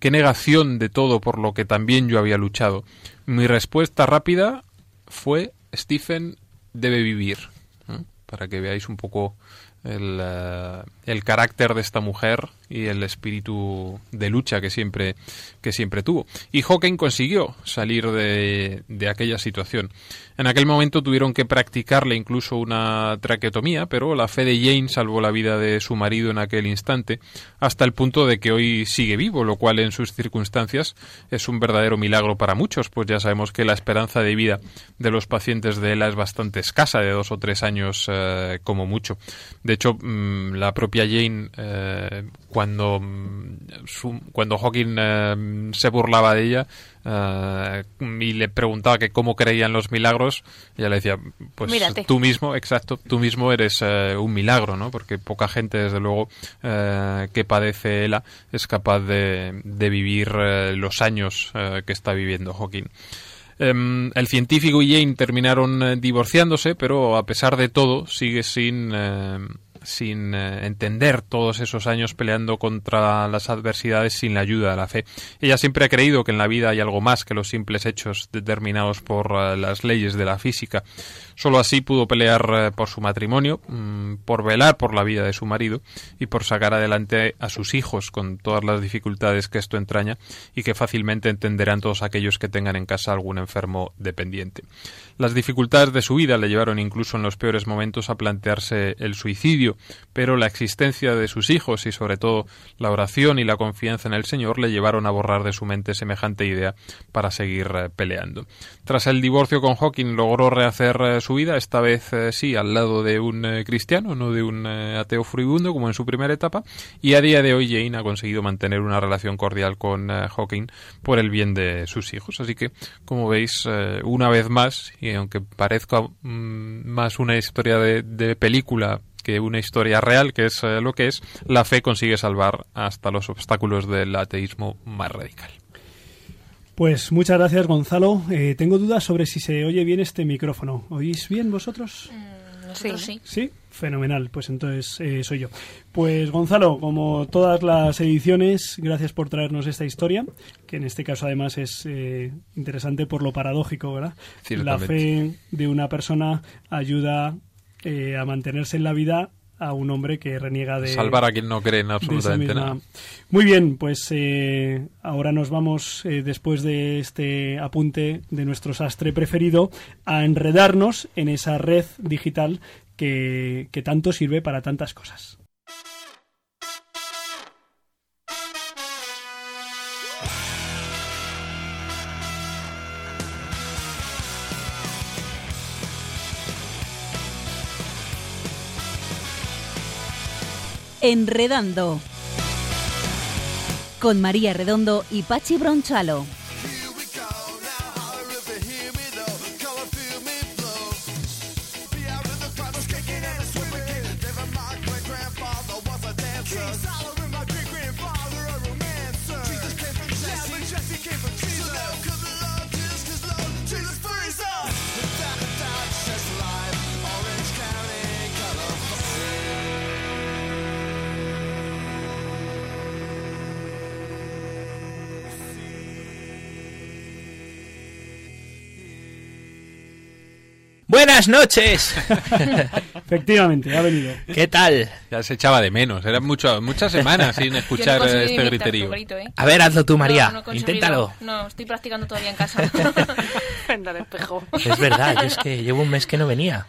Qué negación de todo por lo que también yo había luchado. Mi respuesta rápida fue Stephen debe vivir. Para que veáis un poco el, eh, el carácter de esta mujer y el espíritu de lucha que siempre, que siempre tuvo. Y Hawking consiguió salir de, de aquella situación. En aquel momento tuvieron que practicarle incluso una traqueotomía, pero la fe de Jane salvó la vida de su marido en aquel instante, hasta el punto de que hoy sigue vivo, lo cual en sus circunstancias es un verdadero milagro para muchos, pues ya sabemos que la esperanza de vida de los pacientes de ELA es bastante escasa, de dos o tres años eh, como mucho. De hecho, mm, la propia Jane, eh, cuando, mm, su- cuando Hawking eh, se burlaba de ella, eh, y le preguntaba que cómo creía en los milagros, ella le decía, pues Mírate. tú mismo, exacto, tú mismo eres eh, un milagro, ¿no? Porque poca gente, desde luego, que padece ELA es capaz de, de vivir los años que está viviendo Hawking. Em, el científico y Jane terminaron divorciándose, pero a pesar de todo sigue sin, eh, sin eh, entender todos esos años peleando contra las adversidades sin la ayuda de la fe. Ella siempre ha creído que en la vida hay algo más que los simples hechos determinados por eh, las leyes de la física. Solo así pudo pelear eh, por su matrimonio, mm, por velar por la vida de su marido y por sacar adelante a sus hijos con todas las dificultades que esto entraña y que fácilmente entenderán todos aquellos que tengan en casa algún enfermo dependiente. Las dificultades de su vida le llevaron incluso en los peores momentos a plantearse el suicidio, pero la existencia de sus hijos y sobre todo la oración y la confianza en el Señor le llevaron a borrar de su mente semejante idea para seguir eh, peleando. Tras el divorcio con Hawking logró rehacer eh, su vida, esta vez eh, sí al lado de un eh, cristiano, no de un eh, ateo furibundo como en su primera etapa, y a día de hoy Jane ha conseguido mantener una relación cordial con Hawking por el bien de sus hijos. Así que, como veis, una vez más, y aunque parezca mm, más una historia de, película que una historia real, que es lo que es, la fe consigue salvar hasta los obstáculos del ateísmo más radical. Pues muchas gracias, Gonzalo. Eh, tengo dudas sobre si se oye bien este micrófono. ¿Oís bien vosotros? Nosotros sí. Sí, fenomenal. Pues entonces eh, soy yo. Pues Gonzalo, como todas las ediciones, gracias por traernos esta historia, que en este caso además es eh, interesante por lo paradójico, ¿verdad? La fe de una persona ayuda eh, a mantenerse en la vida a un hombre que reniega de Salvar a quien no cree en absolutamente nada. Muy bien, pues eh, ahora nos vamos, eh, después de este apunte de nuestro sastre preferido, a enredarnos en esa red digital que, que tanto sirve para tantas cosas. Enredando. Con María Redondo y Pachi Bronchalo. Buenas noches. Efectivamente, ha venido. ¿Qué tal? Ya se echaba de menos. Eran mucho, muchas semanas sin escuchar no eh, este griterío. ¿eh? A ver, hazlo tú, María. No, no. Inténtalo. No, estoy practicando todavía en casa. Frente al espejo. Es verdad, es que llevo un mes que no venía.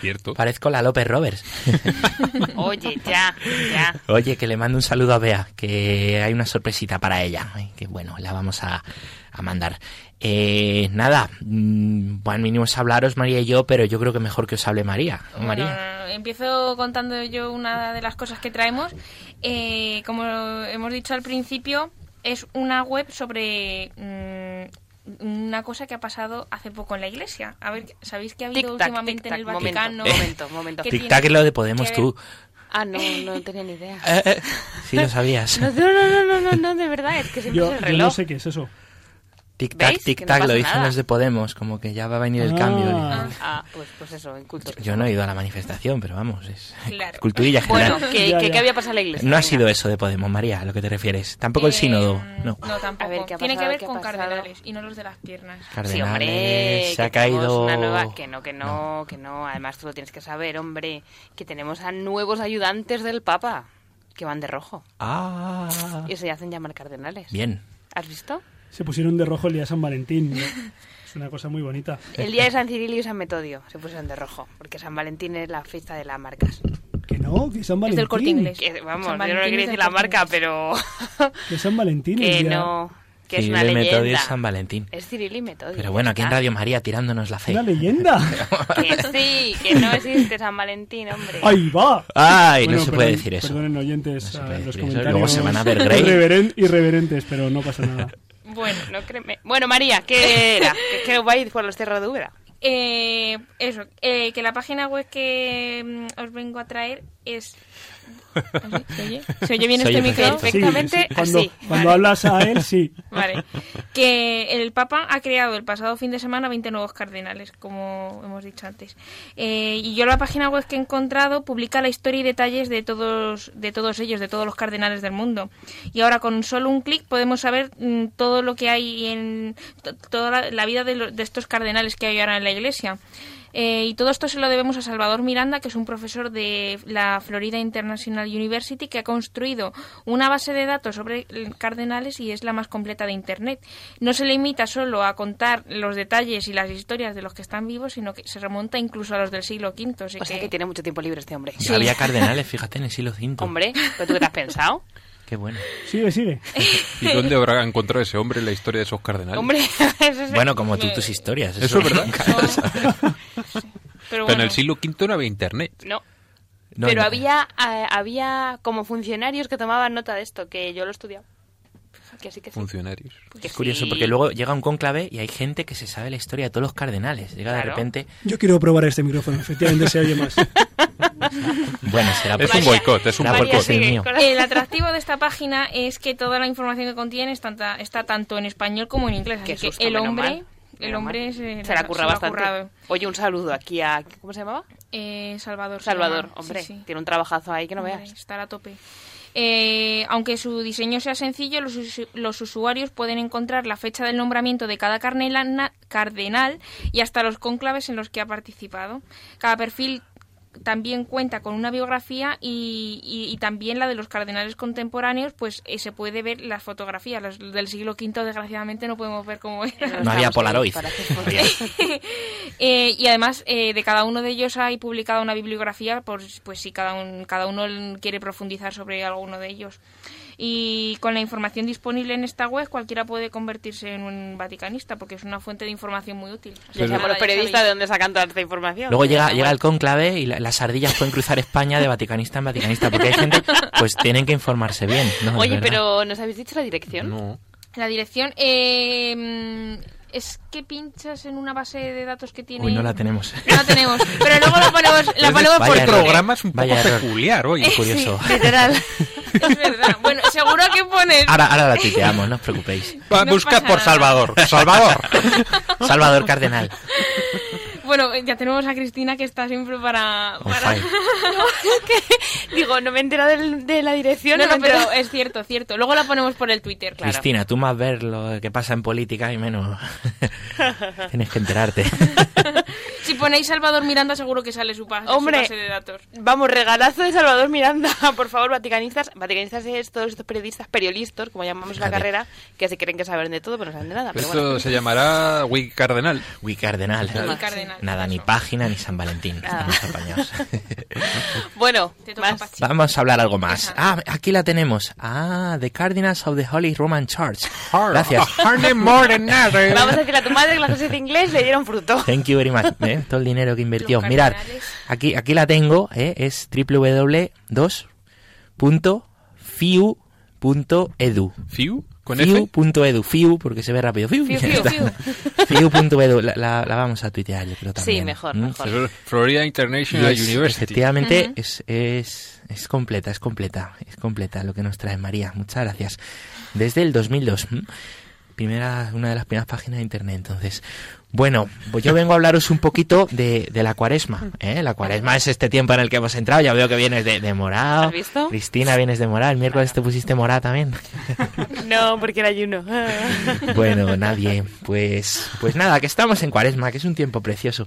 Cierto. Parezco la López Roberts. Oye, ya, ya. Oye, que le mando un saludo a Bea, que hay una sorpresita para ella. Ay, que bueno, la vamos a, a mandar. Eh, nada, mm, bueno, vinimos a hablaros María y yo, pero yo creo que mejor que os hable María. ¿no, Bueno, María. empiezo contando yo una de las cosas que traemos. Eh, como hemos dicho al principio, es una web sobre mm, una cosa que ha pasado hace poco en la iglesia. A ver, ¿sabéis que ha habido últimamente en el Vaticano? Momento, momento, Tic-tac es lo de Podemos, tú. Ah, no, no tenía ni idea. Eh, eh, sí lo sabías. No, no, no, no, no, no, de verdad, es que siempre Yo, es el yo reloj. no sé qué es eso. Tic-tac, no tic-tac, pasa lo dicen nada. los de Podemos, como que ya va a venir el Ah. cambio. Ah, ah, pues, pues eso, en culto. Yo no he ido a la manifestación, pero vamos, es Claro. culturilla Bueno, general. ¿qué, Ya, qué, ya. qué había pasado en la iglesia? No ha sido eso de Podemos, María, a lo que te refieres. Tampoco el Eh, sínodo, no. No, tampoco. A ver, ¿qué ha Tiene que pasado? ver ¿Qué ha con pasado? cardenales y no los de las piernas. Sí, Cardenales, hombre, se ha caído... una nueva... Que no, que no, que no. Además, tú lo tienes que saber, hombre, que tenemos a nuevos ayudantes del Papa. que van de rojo. Ah. Y se hacen llamar cardenales. Bien. ¿Has visto? Se pusieron de rojo el día de San Valentín. ¿no? Es una cosa muy bonita. El día de San Cirilo y San Metodio se pusieron de rojo, porque San Valentín es la fiesta de las marcas. Que no, que San Es Valentín. del corte inglés. Que, vamos, San yo no es decir la marca, pero Que San Valentín. que día- no, que es Cirilo una y Metodio leyenda. es San Valentín. Es Cirilo y Metodio. Pero bueno, aquí en. Radio María tirándonos la fe. Una leyenda. Que sí, que no existe San Valentín, hombre. Ahí va. Ay, Bueno, no se perdón- puede decir eso. Perdonen oyentes No se los eso. comentarios. Luego se van a ver Grey. irreveren- irreverentes, pero no pasa nada. Bueno, no créeme. Bueno, María, ¿qué era? ¿Qué, qué vais por los Úbeda? Eh, eso, eh, que la página web que mm, os vengo a traer es... ¿Se oye? ¿Se oye bien Se este oye micro? Sí, Perfectamente sí. Cuando, así, cuando vale. hablas a él, sí. Vale. Que el Papa ha creado el pasado fin de semana 20 nuevos cardenales, como hemos dicho antes. Eh, y yo la página web que he encontrado publica la historia y detalles de todos, de todos ellos, de todos los cardenales del mundo. Y ahora con solo un clic podemos saber mm, todo lo que hay en to- toda la, la vida de, lo- de estos cardenales que hay ahora en la Iglesia. Eh, y todo esto se lo debemos a Salvador Miranda, que es un profesor de la Florida International University, que ha construido una base de datos sobre cardenales y es la más completa de Internet. No se limita solo a contar los detalles y las historias de los que están vivos, sino que se remonta incluso a los del siglo V. así O sea que tiene mucho tiempo libre este hombre. Había cardenales, fíjate, en el siglo V. Hombre, ¿pero tú qué te has pensado? Qué bueno. Sigue, sigue. ¿Y dónde habrá encontrado ese hombre la historia de esos cardenales? Hombre, eso es... Bueno, como tú tus historias. Eso es verdad. Pero Pero en bueno, el siglo V no había internet. No, No, pero no. había, eh, había como funcionarios que tomaban nota de esto, que yo lo he estudiado. Que sí que sí. Funcionarios. Es curioso porque luego llega un cónclave y hay gente que se sabe la historia de todos los cardenales. Llega de Claro. repente. Yo quiero probar este micrófono. Efectivamente se oye más. Bueno, será Es un boicot, es un es el el atractivo de esta página es que toda la información que contiene está, está tanto en español como en inglés. Así susto, que el hombre, mal. el hombre mal. se, se la curra ha bastante. currado. Oye, un saludo aquí a... ¿Cómo se llamaba? Eh, Salvador. se Salvador, hombre. Sí, sí. Tiene un trabajazo ahí que no Hombre, veas. Estar a tope. Eh, aunque su diseño sea sencillo, los, los usuarios pueden encontrar la fecha del nombramiento de cada cardenal y hasta los cónclaves en los que ha participado. Cada perfil también cuenta con una biografía y, y- y también la de los cardenales contemporáneos, pues eh, se puede ver las fotografías. Los del siglo V, desgraciadamente, no podemos ver cómo eran. No había Polaroid. Eh, y además eh, de cada uno de ellos hay publicada una bibliografía, por, pues si cada, un- cada uno quiere profundizar sobre alguno de ellos. Y con la información disponible en esta web, cualquiera puede convertirse en un vaticanista, porque es una fuente de información muy útil. Nada, los periodistas de dónde sacan toda esta información. Luego llega, llega el bueno. cónclave y la- las ardillas pueden cruzar España de vaticanista en vaticanista, porque hay gente, pues tienen que informarse bien. ¿no? Oye, pero ¿nos habéis dicho la dirección? No. La dirección eh, es que pinchas en una base de datos que tiene... Uy, no la tenemos. No la tenemos, pero luego la ponemos, la ponemos por Vaya El programa es un poco Vaya error. peculiar hoy. Curioso. Literal. Es verdad. Bueno, seguro que pones... Ahora, ahora la tuiteamos, no os preocupéis. No buscad por nada. Salvador. Salvador. Salvador Cardenal. Bueno, ya tenemos a Cristina que está siempre para... On para-. Digo, no me he enterado del- de la dirección. No, no, pero es cierto, cierto. Luego la ponemos por el Twitter, claro. Cristina, tú más ver lo que pasa en política y menos tienes que enterarte. Si ponéis Salvador Miranda, seguro que sale su, pa- su Hombre. base de datos. Vamos, regalazo de Salvador Miranda. Por favor, vaticanistas. Vaticanistas es todos estos periodistas, periodistas, como llamamos la carrera, que se creen que saben de todo, pero no saben de nada. Pero Esto bueno. se llamará Wiki Cardenal. Uy, Cardenal. Uy, Cardenal. Nada, ni página ni San Valentín. Estamos apañados. Bueno. Vamos a hablar algo más. Ah, aquí la tenemos. Ah, The Cardinals of the Holy Roman Church. Gracias. Vamos a decirle a tu madre que las clases de inglés le dieron fruto. Thank you very much. ¿eh? Todo el dinero que invirtió. Mirad, aquí, aquí la tengo. ¿eh? Es www.fiu.edu. Fiu, con. Fiu.edu. Fiu, porque se ve rápido. Fiu. Fiu, fiu, fiu. Fiu.edu. La, la- la vamos a tuitear, yo creo también. Sí, mejor, ¿Mm? mejor. Florida International es- University. Efectivamente, es, es, es completa, es completa, es completa lo que nos trae María. Muchas gracias. Desde el 2002. ¿m? Primera, una de las primeras páginas de internet, entonces. Bueno, pues yo vengo a hablaros un poquito de, de la cuaresma. ¿eh? La cuaresma es este tiempo en el que hemos entrado. Ya veo que vienes de, de morado. ¿Has visto? Cristina, vienes de morado. El miércoles te pusiste morada también. No, porque era ayuno. Bueno, nadie. Pues, pues nada, que estamos en cuaresma, que es un tiempo precioso.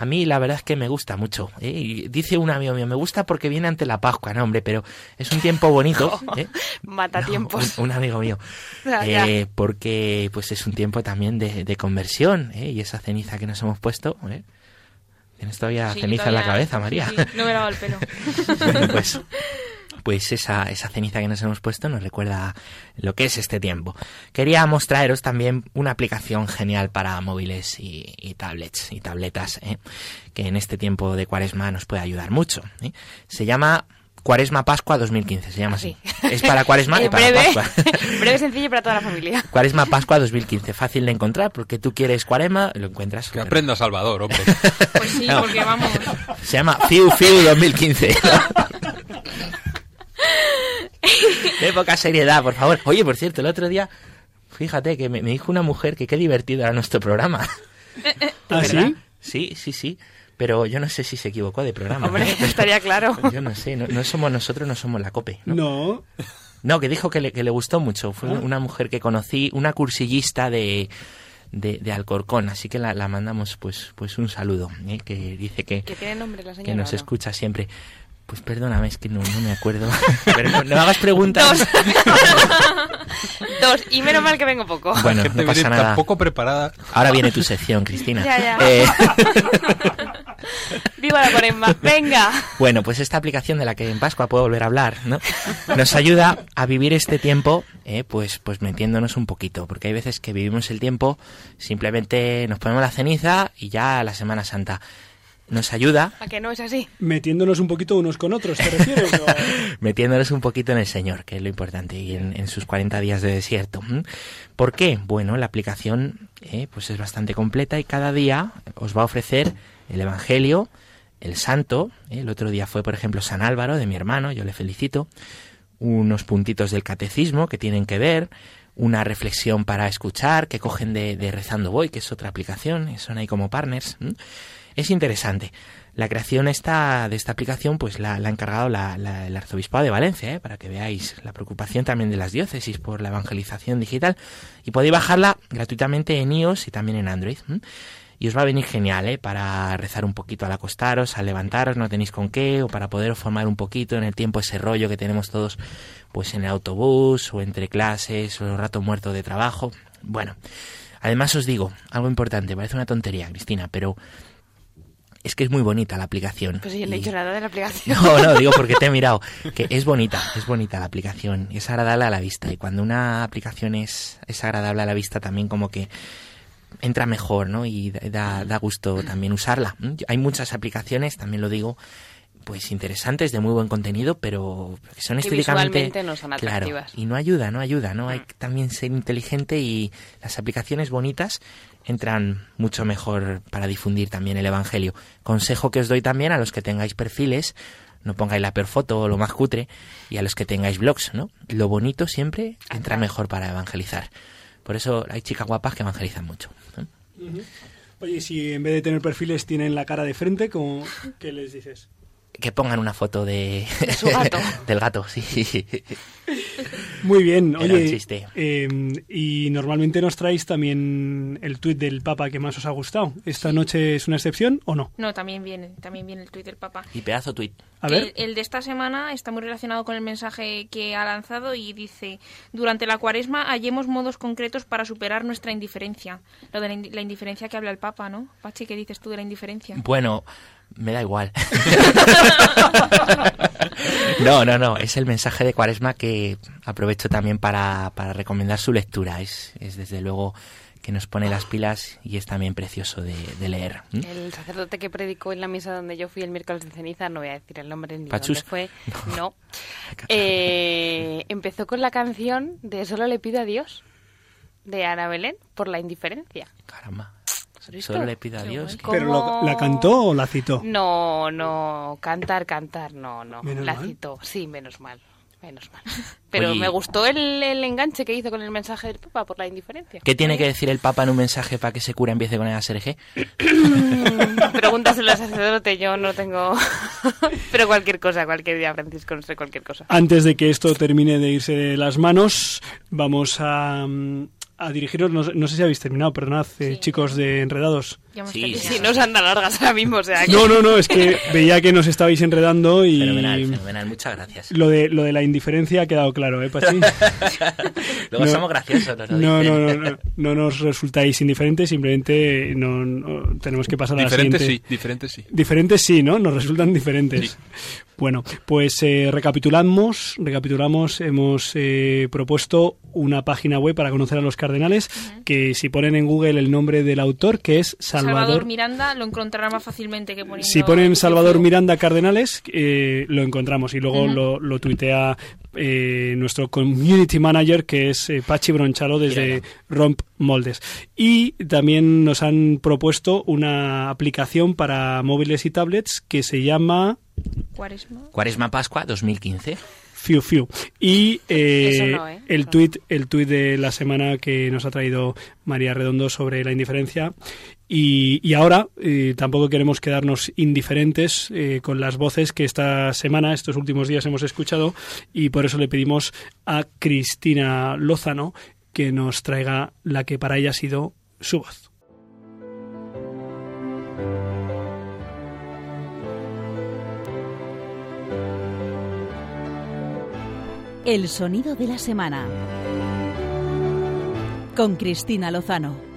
A mí la verdad es que me gusta mucho. ¿eh? Y dice un amigo mío, me gusta porque viene ante la Pascua, no hombre, pero es un tiempo bonito. ¿eh? Mata No, tiempos. un, un amigo mío. Eh, porque pues es un tiempo también de, de conversión, ¿eh? Y esa ceniza que nos hemos puesto, ¿eh? Tienes todavía Sí, ceniza en la cabeza, María. sí, sí, no me lavo el pelo. Pues, pues esa, esa ceniza que nos hemos puesto nos recuerda lo que es este tiempo. Queríamos traeros también una aplicación genial para móviles y, y tablets y tabletas, ¿eh? que en este tiempo de cuaresma nos puede ayudar mucho. ¿eh? Se llama Cuaresma Pascua 2015, se llama así. Es para cuaresma y para breve, Pascua. breve, sencillo y para toda la familia. Cuaresma Pascua 2015, fácil de encontrar porque tú quieres cuaresma, lo encuentras. Que aprenda Salvador, hombre. Pues sí, No. porque vamos. Se llama Fiu Fiu 2015. De poca seriedad, por favor. Oye, por cierto, el otro día, fíjate que me, me dijo una mujer que qué divertido era nuestro programa. ¿Ah, ¿Verdad? sí? Sí, sí, sí. Pero yo no sé si se equivocó de programa. Hombre, estaría claro. Yo no sé, no, no somos nosotros, no somos la COPE. ¿no? No. No, que dijo que le, que le gustó mucho. Fue Ah. una mujer que conocí, una cursillista de, de, de Alcorcón. Así que la, la mandamos pues, pues un saludo. ¿eh? Que dice que, Que tiene nombre la señora. que nos escucha siempre. Pues perdóname, es que no, no me acuerdo. Pero no, no hagas preguntas. Dos. Dos. Y menos mal que vengo poco. Bueno, no pasa nada. tan poco preparada. Ahora viene tu sección, Cristina. Ya, ya. Eh, Viva la cuaresma. Venga. bueno, pues esta aplicación de la que en Pascua puedo volver a hablar, ¿no? Nos ayuda a vivir este tiempo, eh, pues, pues metiéndonos un poquito, porque hay veces que vivimos el tiempo, simplemente nos ponemos la ceniza y ya la Semana Santa. Nos ayuda ¿A que no es así? Metiéndonos un poquito unos con otros, ¿te refieres? o? metiéndonos un poquito en el Señor, que es lo importante, y en, en sus 40 días de desierto. ¿m? ¿Por qué? Bueno, la aplicación eh, pues es bastante completa y cada día os va a ofrecer el Evangelio, el Santo. ¿eh? El otro día fue, por ejemplo, San Álvaro, de mi hermano, yo le felicito. Unos puntitos del catecismo que tienen que ver, una reflexión para escuchar, que cogen de, de Rezando Voy, que es otra aplicación, son ahí como partners. Es interesante. La creación esta, de esta aplicación pues la, ha encargado la- la- el Arzobispado de Valencia, ¿eh? para que veáis la preocupación también de las diócesis por la evangelización digital. Y podéis bajarla gratuitamente en iOS y también en Android. Y os va a venir genial, ¿eh? Para rezar un poquito al acostaros, al levantaros, no tenéis con qué, o para poder formar un poquito en el tiempo ese rollo que tenemos todos, pues en el autobús, o entre clases, o el rato muerto de trabajo. Bueno, además os digo, algo importante, parece una tontería, Cristina, pero es que es muy bonita la aplicación. Pues sí, yo no he dicho nada de la aplicación. no, no, digo porque te he mirado. Que es bonita, es bonita la aplicación. Es agradable a la vista. Y cuando una aplicación es, es agradable a la vista, también como que entra mejor, ¿no? Y da, da gusto también usarla. Hay muchas aplicaciones, también lo digo, pues interesantes, de muy buen contenido, pero que son Que estéticamente... no son Claro, atractivas. y no ayuda, no ayuda, ¿no? Hay Mm. que también ser inteligente y las aplicaciones bonitas entran mucho mejor para difundir también el Evangelio. Consejo que os doy también a los que tengáis perfiles, no pongáis la peor foto o lo más cutre, y a los que tengáis blogs, ¿no? Lo bonito siempre entra mejor para evangelizar. Por eso hay chicas guapas que evangelizan mucho. ¿eh? Oye, si en vez de tener perfiles tienen la cara de frente, ¿cómo, ¿qué les dices? Que pongan una foto de... De su gato. del gato, sí. Muy bien, Era oye, un chiste. eh, y normalmente nos traéis también el tuit del Papa que más os ha gustado. ¿Esta noche es una excepción o no? No, también viene, también viene el tuit del Papa. Y pedazo tuit. A ver, El, el de esta semana está muy relacionado con el mensaje que ha lanzado y dice, durante la cuaresma hallemos modos concretos para superar nuestra indiferencia. Lo de la, indi- la indiferencia que habla el Papa, ¿no? Pachi, ¿qué dices tú de la indiferencia? Bueno, me da igual. no, no, no. Es el mensaje de Cuaresma que aprovecho también para, para recomendar su lectura. Es, es desde luego que nos pone las pilas y es también precioso de, de leer. El sacerdote que predicó en la misa donde yo fui el miércoles de ceniza, no voy a decir el nombre ni Pachus. dónde fue, no. Eh, empezó con la canción de Solo le pido a Dios, de Ana Belén, por la indiferencia. Caramba. Solo le pido a Dios que... ¿pero lo- la cantó o la citó? No, no, cantar, cantar, no, no. Menos la mal. citó, sí, menos mal. Menos mal. Pero Oye, me gustó el, el enganche que hizo con el mensaje del Papa por la indiferencia. ¿Qué tiene que decir el Papa en un mensaje para que ese cura empiece con el ASRG? Pregúntaselo al sacerdote, yo no tengo... Pero cualquier cosa, cualquier día, Francisco, no sé, cualquier cosa. Antes de que esto termine de irse de las manos, vamos a, mm, a dirigirnos, no, no sé si habéis terminado, perdonad, eh, Sí. chicos de Enredados. Ya hemos Sí, terminado. sí, Si no se anda largas ahora mismo, o sea que... No, no, no, es que veía que nos estabais enredando y Fenomenal, fenomenal, muchas gracias. lo de lo de la indiferencia ha quedado claro, ¿eh, Pachi? Luego No. somos graciosos, nos lo No, dicen. no, no, no, no nos resultáis indiferentes, simplemente no, no- tenemos que pasar a la siguiente. sí, diferente sí. Diferentes sí, ¿no? Nos resultan diferentes. Sí. Bueno, pues eh, recapitulamos, recapitulamos, hemos eh, propuesto una página web para conocer a los cardenales, que si ponen en Google el nombre del autor, que es Salvador, Salvador... Miranda lo encontrará más fácilmente que poniendo... si ponen Salvador. Miranda Cardenales, eh, lo encontramos y luego lo, lo tuitea eh, nuestro community manager, que es eh, Pachi Bronchalo desde. Romp Moldes. Y también nos han propuesto una aplicación para móviles y tablets que se llama Cuaresma. Cuaresma Pascua 2015. Fiu Fiu. Y eh, no, ¿eh? el tuit el tuit de la semana que nos ha traído María Redondo sobre la indiferencia. Y, ahora eh, tampoco queremos quedarnos indiferentes eh, con las voces que esta semana, estos últimos días hemos escuchado y por eso le pedimos a Cristina Lozano que nos traiga la que para ella ha sido su voz. El sonido de la semana. Con Cristina Lozano.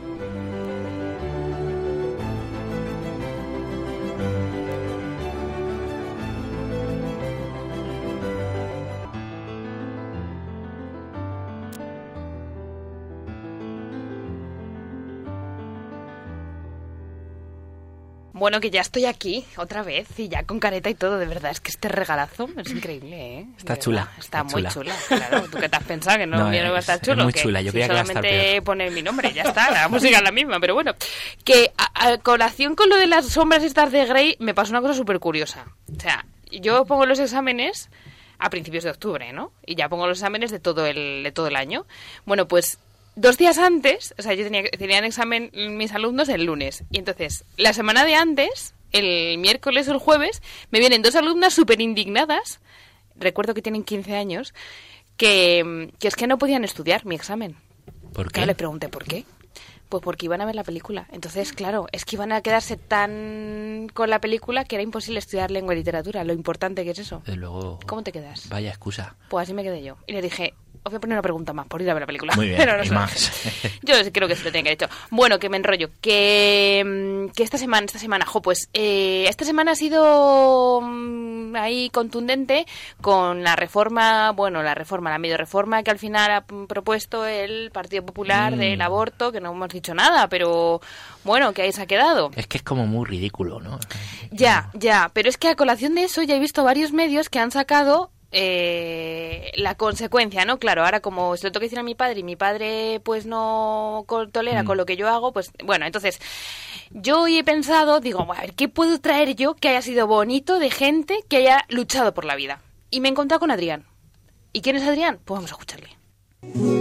Bueno, que ya estoy aquí otra vez y ya con careta y todo, de verdad. Es que este regalazo es increíble, ¿eh? Está chula, está Está muy chula. chula, claro. ¿Tú qué te has pensado? Que no, No, va a es- estar es chulo. muy que chula, yo que a estar solamente poner mi nombre, ya está, la música es la misma. Pero bueno, que a, a colación con lo de las sombras estas de Grey me pasó una cosa súper curiosa. O sea, yo pongo los exámenes a principios de octubre, ¿no? Y ya pongo los exámenes de todo el, de todo el año. Bueno, pues dos días antes, o sea, yo tenía, tenían examen mis alumnos el lunes. Y entonces, la semana de antes, el miércoles o el jueves, me vienen dos alumnas súper indignadas, recuerdo que tienen 15 años, que, que es que no podían estudiar mi examen. ¿Por qué? Claro, le pregunté por qué. Pues porque iban a ver la película. Entonces, claro, es que iban a quedarse tan con la película que era imposible estudiar lengua y literatura. Lo importante que es eso. Desde luego. ¿Cómo te quedas? Vaya excusa. Pues así me quedé yo. Y le dije, os voy a poner una pregunta más por ir a ver la película. Muy bien, Pero no y más. Yo creo que se lo tenía que haber hecho. Bueno, que me enrollo. Que, mm, que esta semana, esta semana, jo, pues eh, esta semana ha sido mm, ahí contundente con la reforma, bueno, la reforma, la medio reforma que al final ha mm, propuesto el Partido Popular Mm. del aborto, que no hemos dicho nada, pero bueno, que ahí se ha quedado. Es que es como muy ridículo, ¿no? Ya, ya, pero es que a colación de eso ya he visto varios medios que han sacado eh, la consecuencia, ¿no? Claro, ahora como se lo tengo que decir a mi padre y mi padre pues no tolera Mm. con lo que yo hago, pues bueno, entonces yo hoy he pensado, digo, a ver, ¿qué puedo traer yo que haya sido bonito de gente que haya luchado por la vida? Y me he encontrado con Adrián. ¿Y quién es Adrián? Pues vamos a escucharle.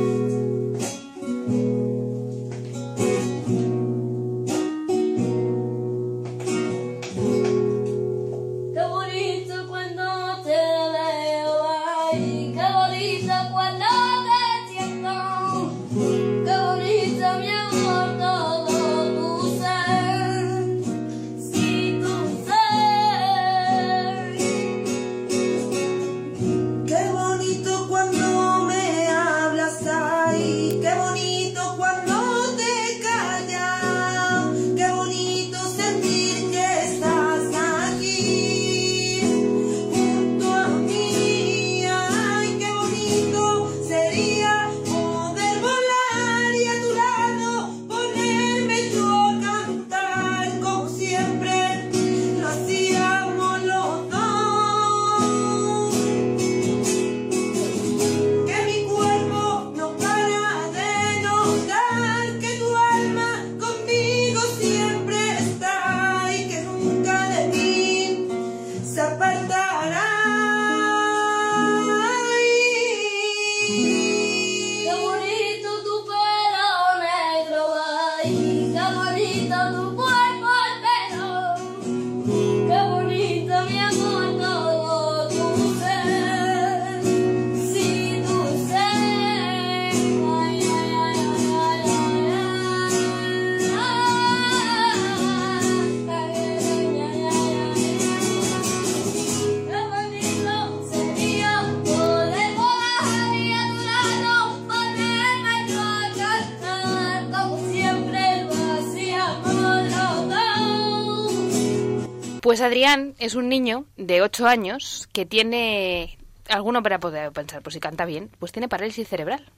Pues Adrián es un niño de 8 años que tiene... Alguno para poder pensar, pues si canta bien, pues tiene parálisis cerebral.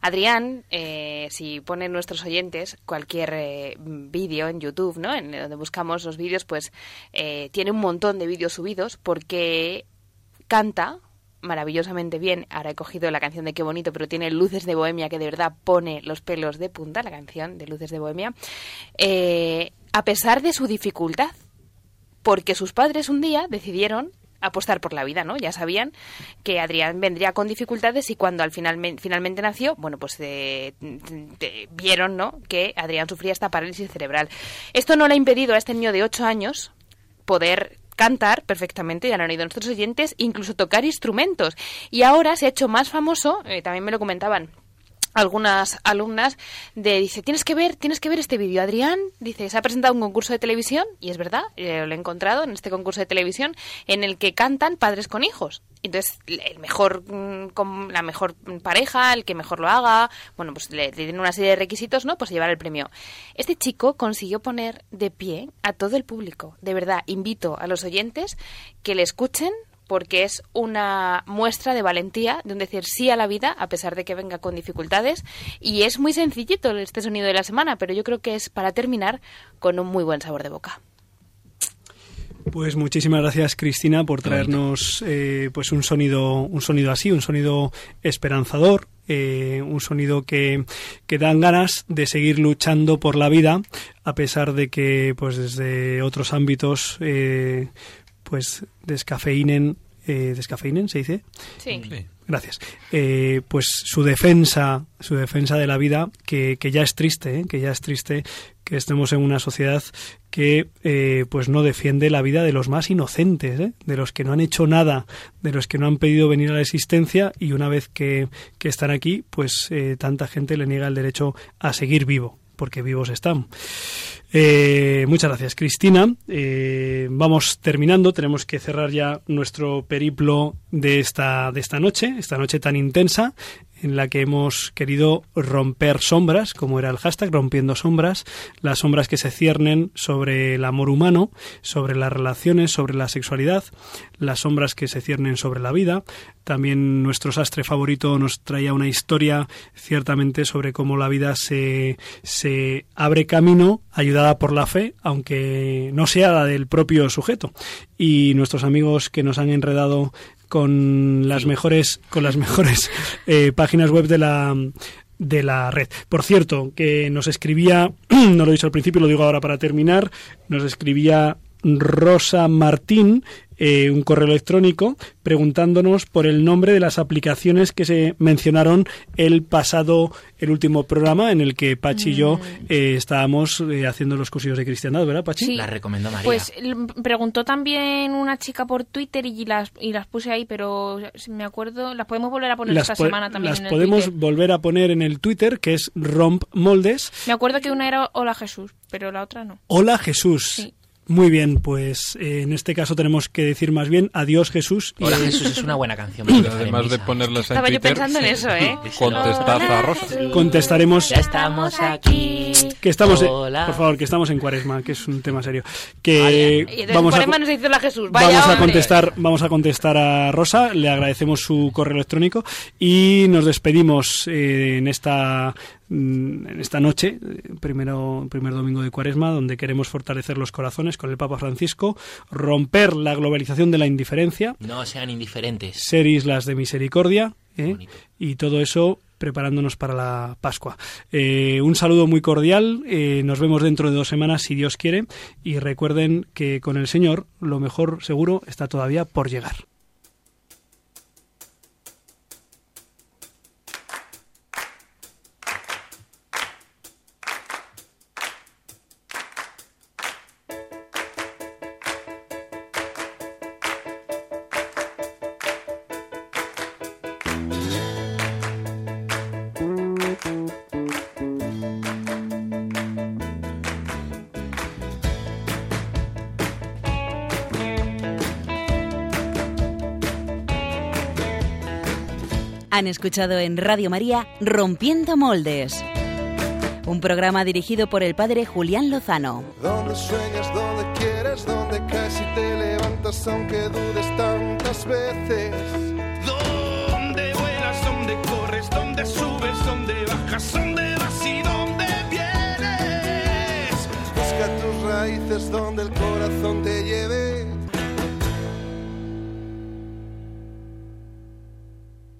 Adrián, eh, si ponen nuestros oyentes cualquier eh, vídeo en YouTube, ¿no? En donde buscamos los vídeos, pues eh, tiene un montón de vídeos subidos porque canta maravillosamente bien. Ahora he cogido la canción de Qué bonito, pero tiene Luces de Bohemia que de verdad pone los pelos de punta, la canción de Luces de Bohemia, eh, a pesar de su dificultad. Porque sus padres un día decidieron apostar por la vida, ¿no? Ya sabían que Adrián vendría con dificultades y cuando al final, finalmente nació, bueno, pues eh, vieron, ¿no? Que Adrián sufría esta parálisis cerebral. Esto no le ha impedido a este niño de 8 años poder cantar perfectamente, ya lo han oído nuestros oyentes, incluso tocar instrumentos. Y ahora se ha hecho más famoso, eh, también me lo comentaban algunas alumnas de dice tienes que ver tienes que ver este vídeo Adrián dice se ha presentado un concurso de televisión y es verdad eh, lo he encontrado en este concurso de televisión en el que cantan padres con hijos entonces el mejor mm, con la mejor pareja el que mejor lo haga bueno pues le tienen una serie de requisitos no pues llevar el premio. Este chico consiguió poner de pie a todo el público. De verdad invito a los oyentes que le escuchen porque es una muestra de valentía, de un decir sí a la vida, a pesar de que venga con dificultades. Y es muy sencillito este sonido de la semana, pero yo creo que es para terminar con un muy buen sabor de boca. Pues muchísimas gracias Cristina por traernos eh, pues un sonido un sonido así, un sonido esperanzador, eh, un sonido que, que dan ganas de seguir luchando por la vida a pesar de que pues desde otros ámbitos eh, pues descafeinen, eh, descafeinen, se dice. Sí. Gracias. Eh, pues su defensa, su defensa de la vida, que, que ya es triste, ¿eh? que ya es triste que estemos en una sociedad que eh, pues no defiende la vida de los más inocentes, ¿eh? de los que no han hecho nada, de los que no han pedido venir a la existencia y una vez que, que están aquí, pues eh, tanta gente le niega el derecho a seguir vivo, porque vivos están. Eh, muchas gracias, Cristina. Eh, vamos terminando. Tenemos que cerrar ya nuestro periplo de esta, de esta noche, esta noche tan intensa, en la que hemos querido romper sombras, como era el hashtag, rompiendo sombras, las sombras que se ciernen sobre el amor humano, sobre las relaciones, sobre la sexualidad, las sombras que se ciernen sobre la vida. También nuestro sastre favorito nos traía una historia ciertamente sobre cómo la vida se, se abre camino ayudada por la fe, aunque no sea la del propio sujeto. Y nuestros amigos que nos han enredado con las mejores con las mejores eh, páginas web de la de la red. Por cierto, que nos escribía, no lo he dicho al principio, lo digo ahora para terminar, nos escribía Rosa Martín eh, un correo electrónico preguntándonos por el nombre de las aplicaciones que se mencionaron el pasado, el último programa en el que Pachi y yo eh, estábamos eh, haciendo los cursillos de cristiandad, ¿verdad, Pachi? Sí. La recomiendo María. Pues preguntó también una chica por Twitter y las, y las puse ahí, pero si me acuerdo, las podemos volver a poner esta semana también las en el podemos Twitter. volver a poner en el Twitter, que es Romp Moldes. Me acuerdo que una era Hola Jesús, pero la otra no. Hola Jesús. Sí. Muy bien, pues eh, en este caso tenemos que decir más bien adiós Jesús. y- Hola Jesús es una buena canción. Además de ponerlas en Estaba yo pensando en eso, ¿eh? contestad a Rosa. contestaremos Ya estamos aquí. que estamos eh, Hola. por favor que estamos en cuaresma que es un tema serio que vamos a Cuaresma nos dice la Jesús. Vaya vamos a contestar vamos a contestar a Rosa le agradecemos su correo electrónico y nos despedimos eh, en esta en esta noche eh, primero primer domingo de cuaresma donde queremos fortalecer los corazones con el Papa Francisco romper la globalización de la indiferencia No sean indiferentes. ser islas de misericordia ¿eh? y todo eso preparándonos para la Pascua. Eh, un saludo muy cordial, eh, nos vemos dentro de dos semanas si Dios quiere y recuerden que con el Señor lo mejor seguro está todavía por llegar. Han escuchado en Radio María Rompiendo Moldes, un programa dirigido por el padre Julián Lozano. Donde sueñas, donde quieres, donde caes y te levantas aunque dudes tantas veces. Donde vuelas, donde corres, donde subes, donde bajas, donde vas y donde vienes. Busca tus raíces donde el corazón te lleve.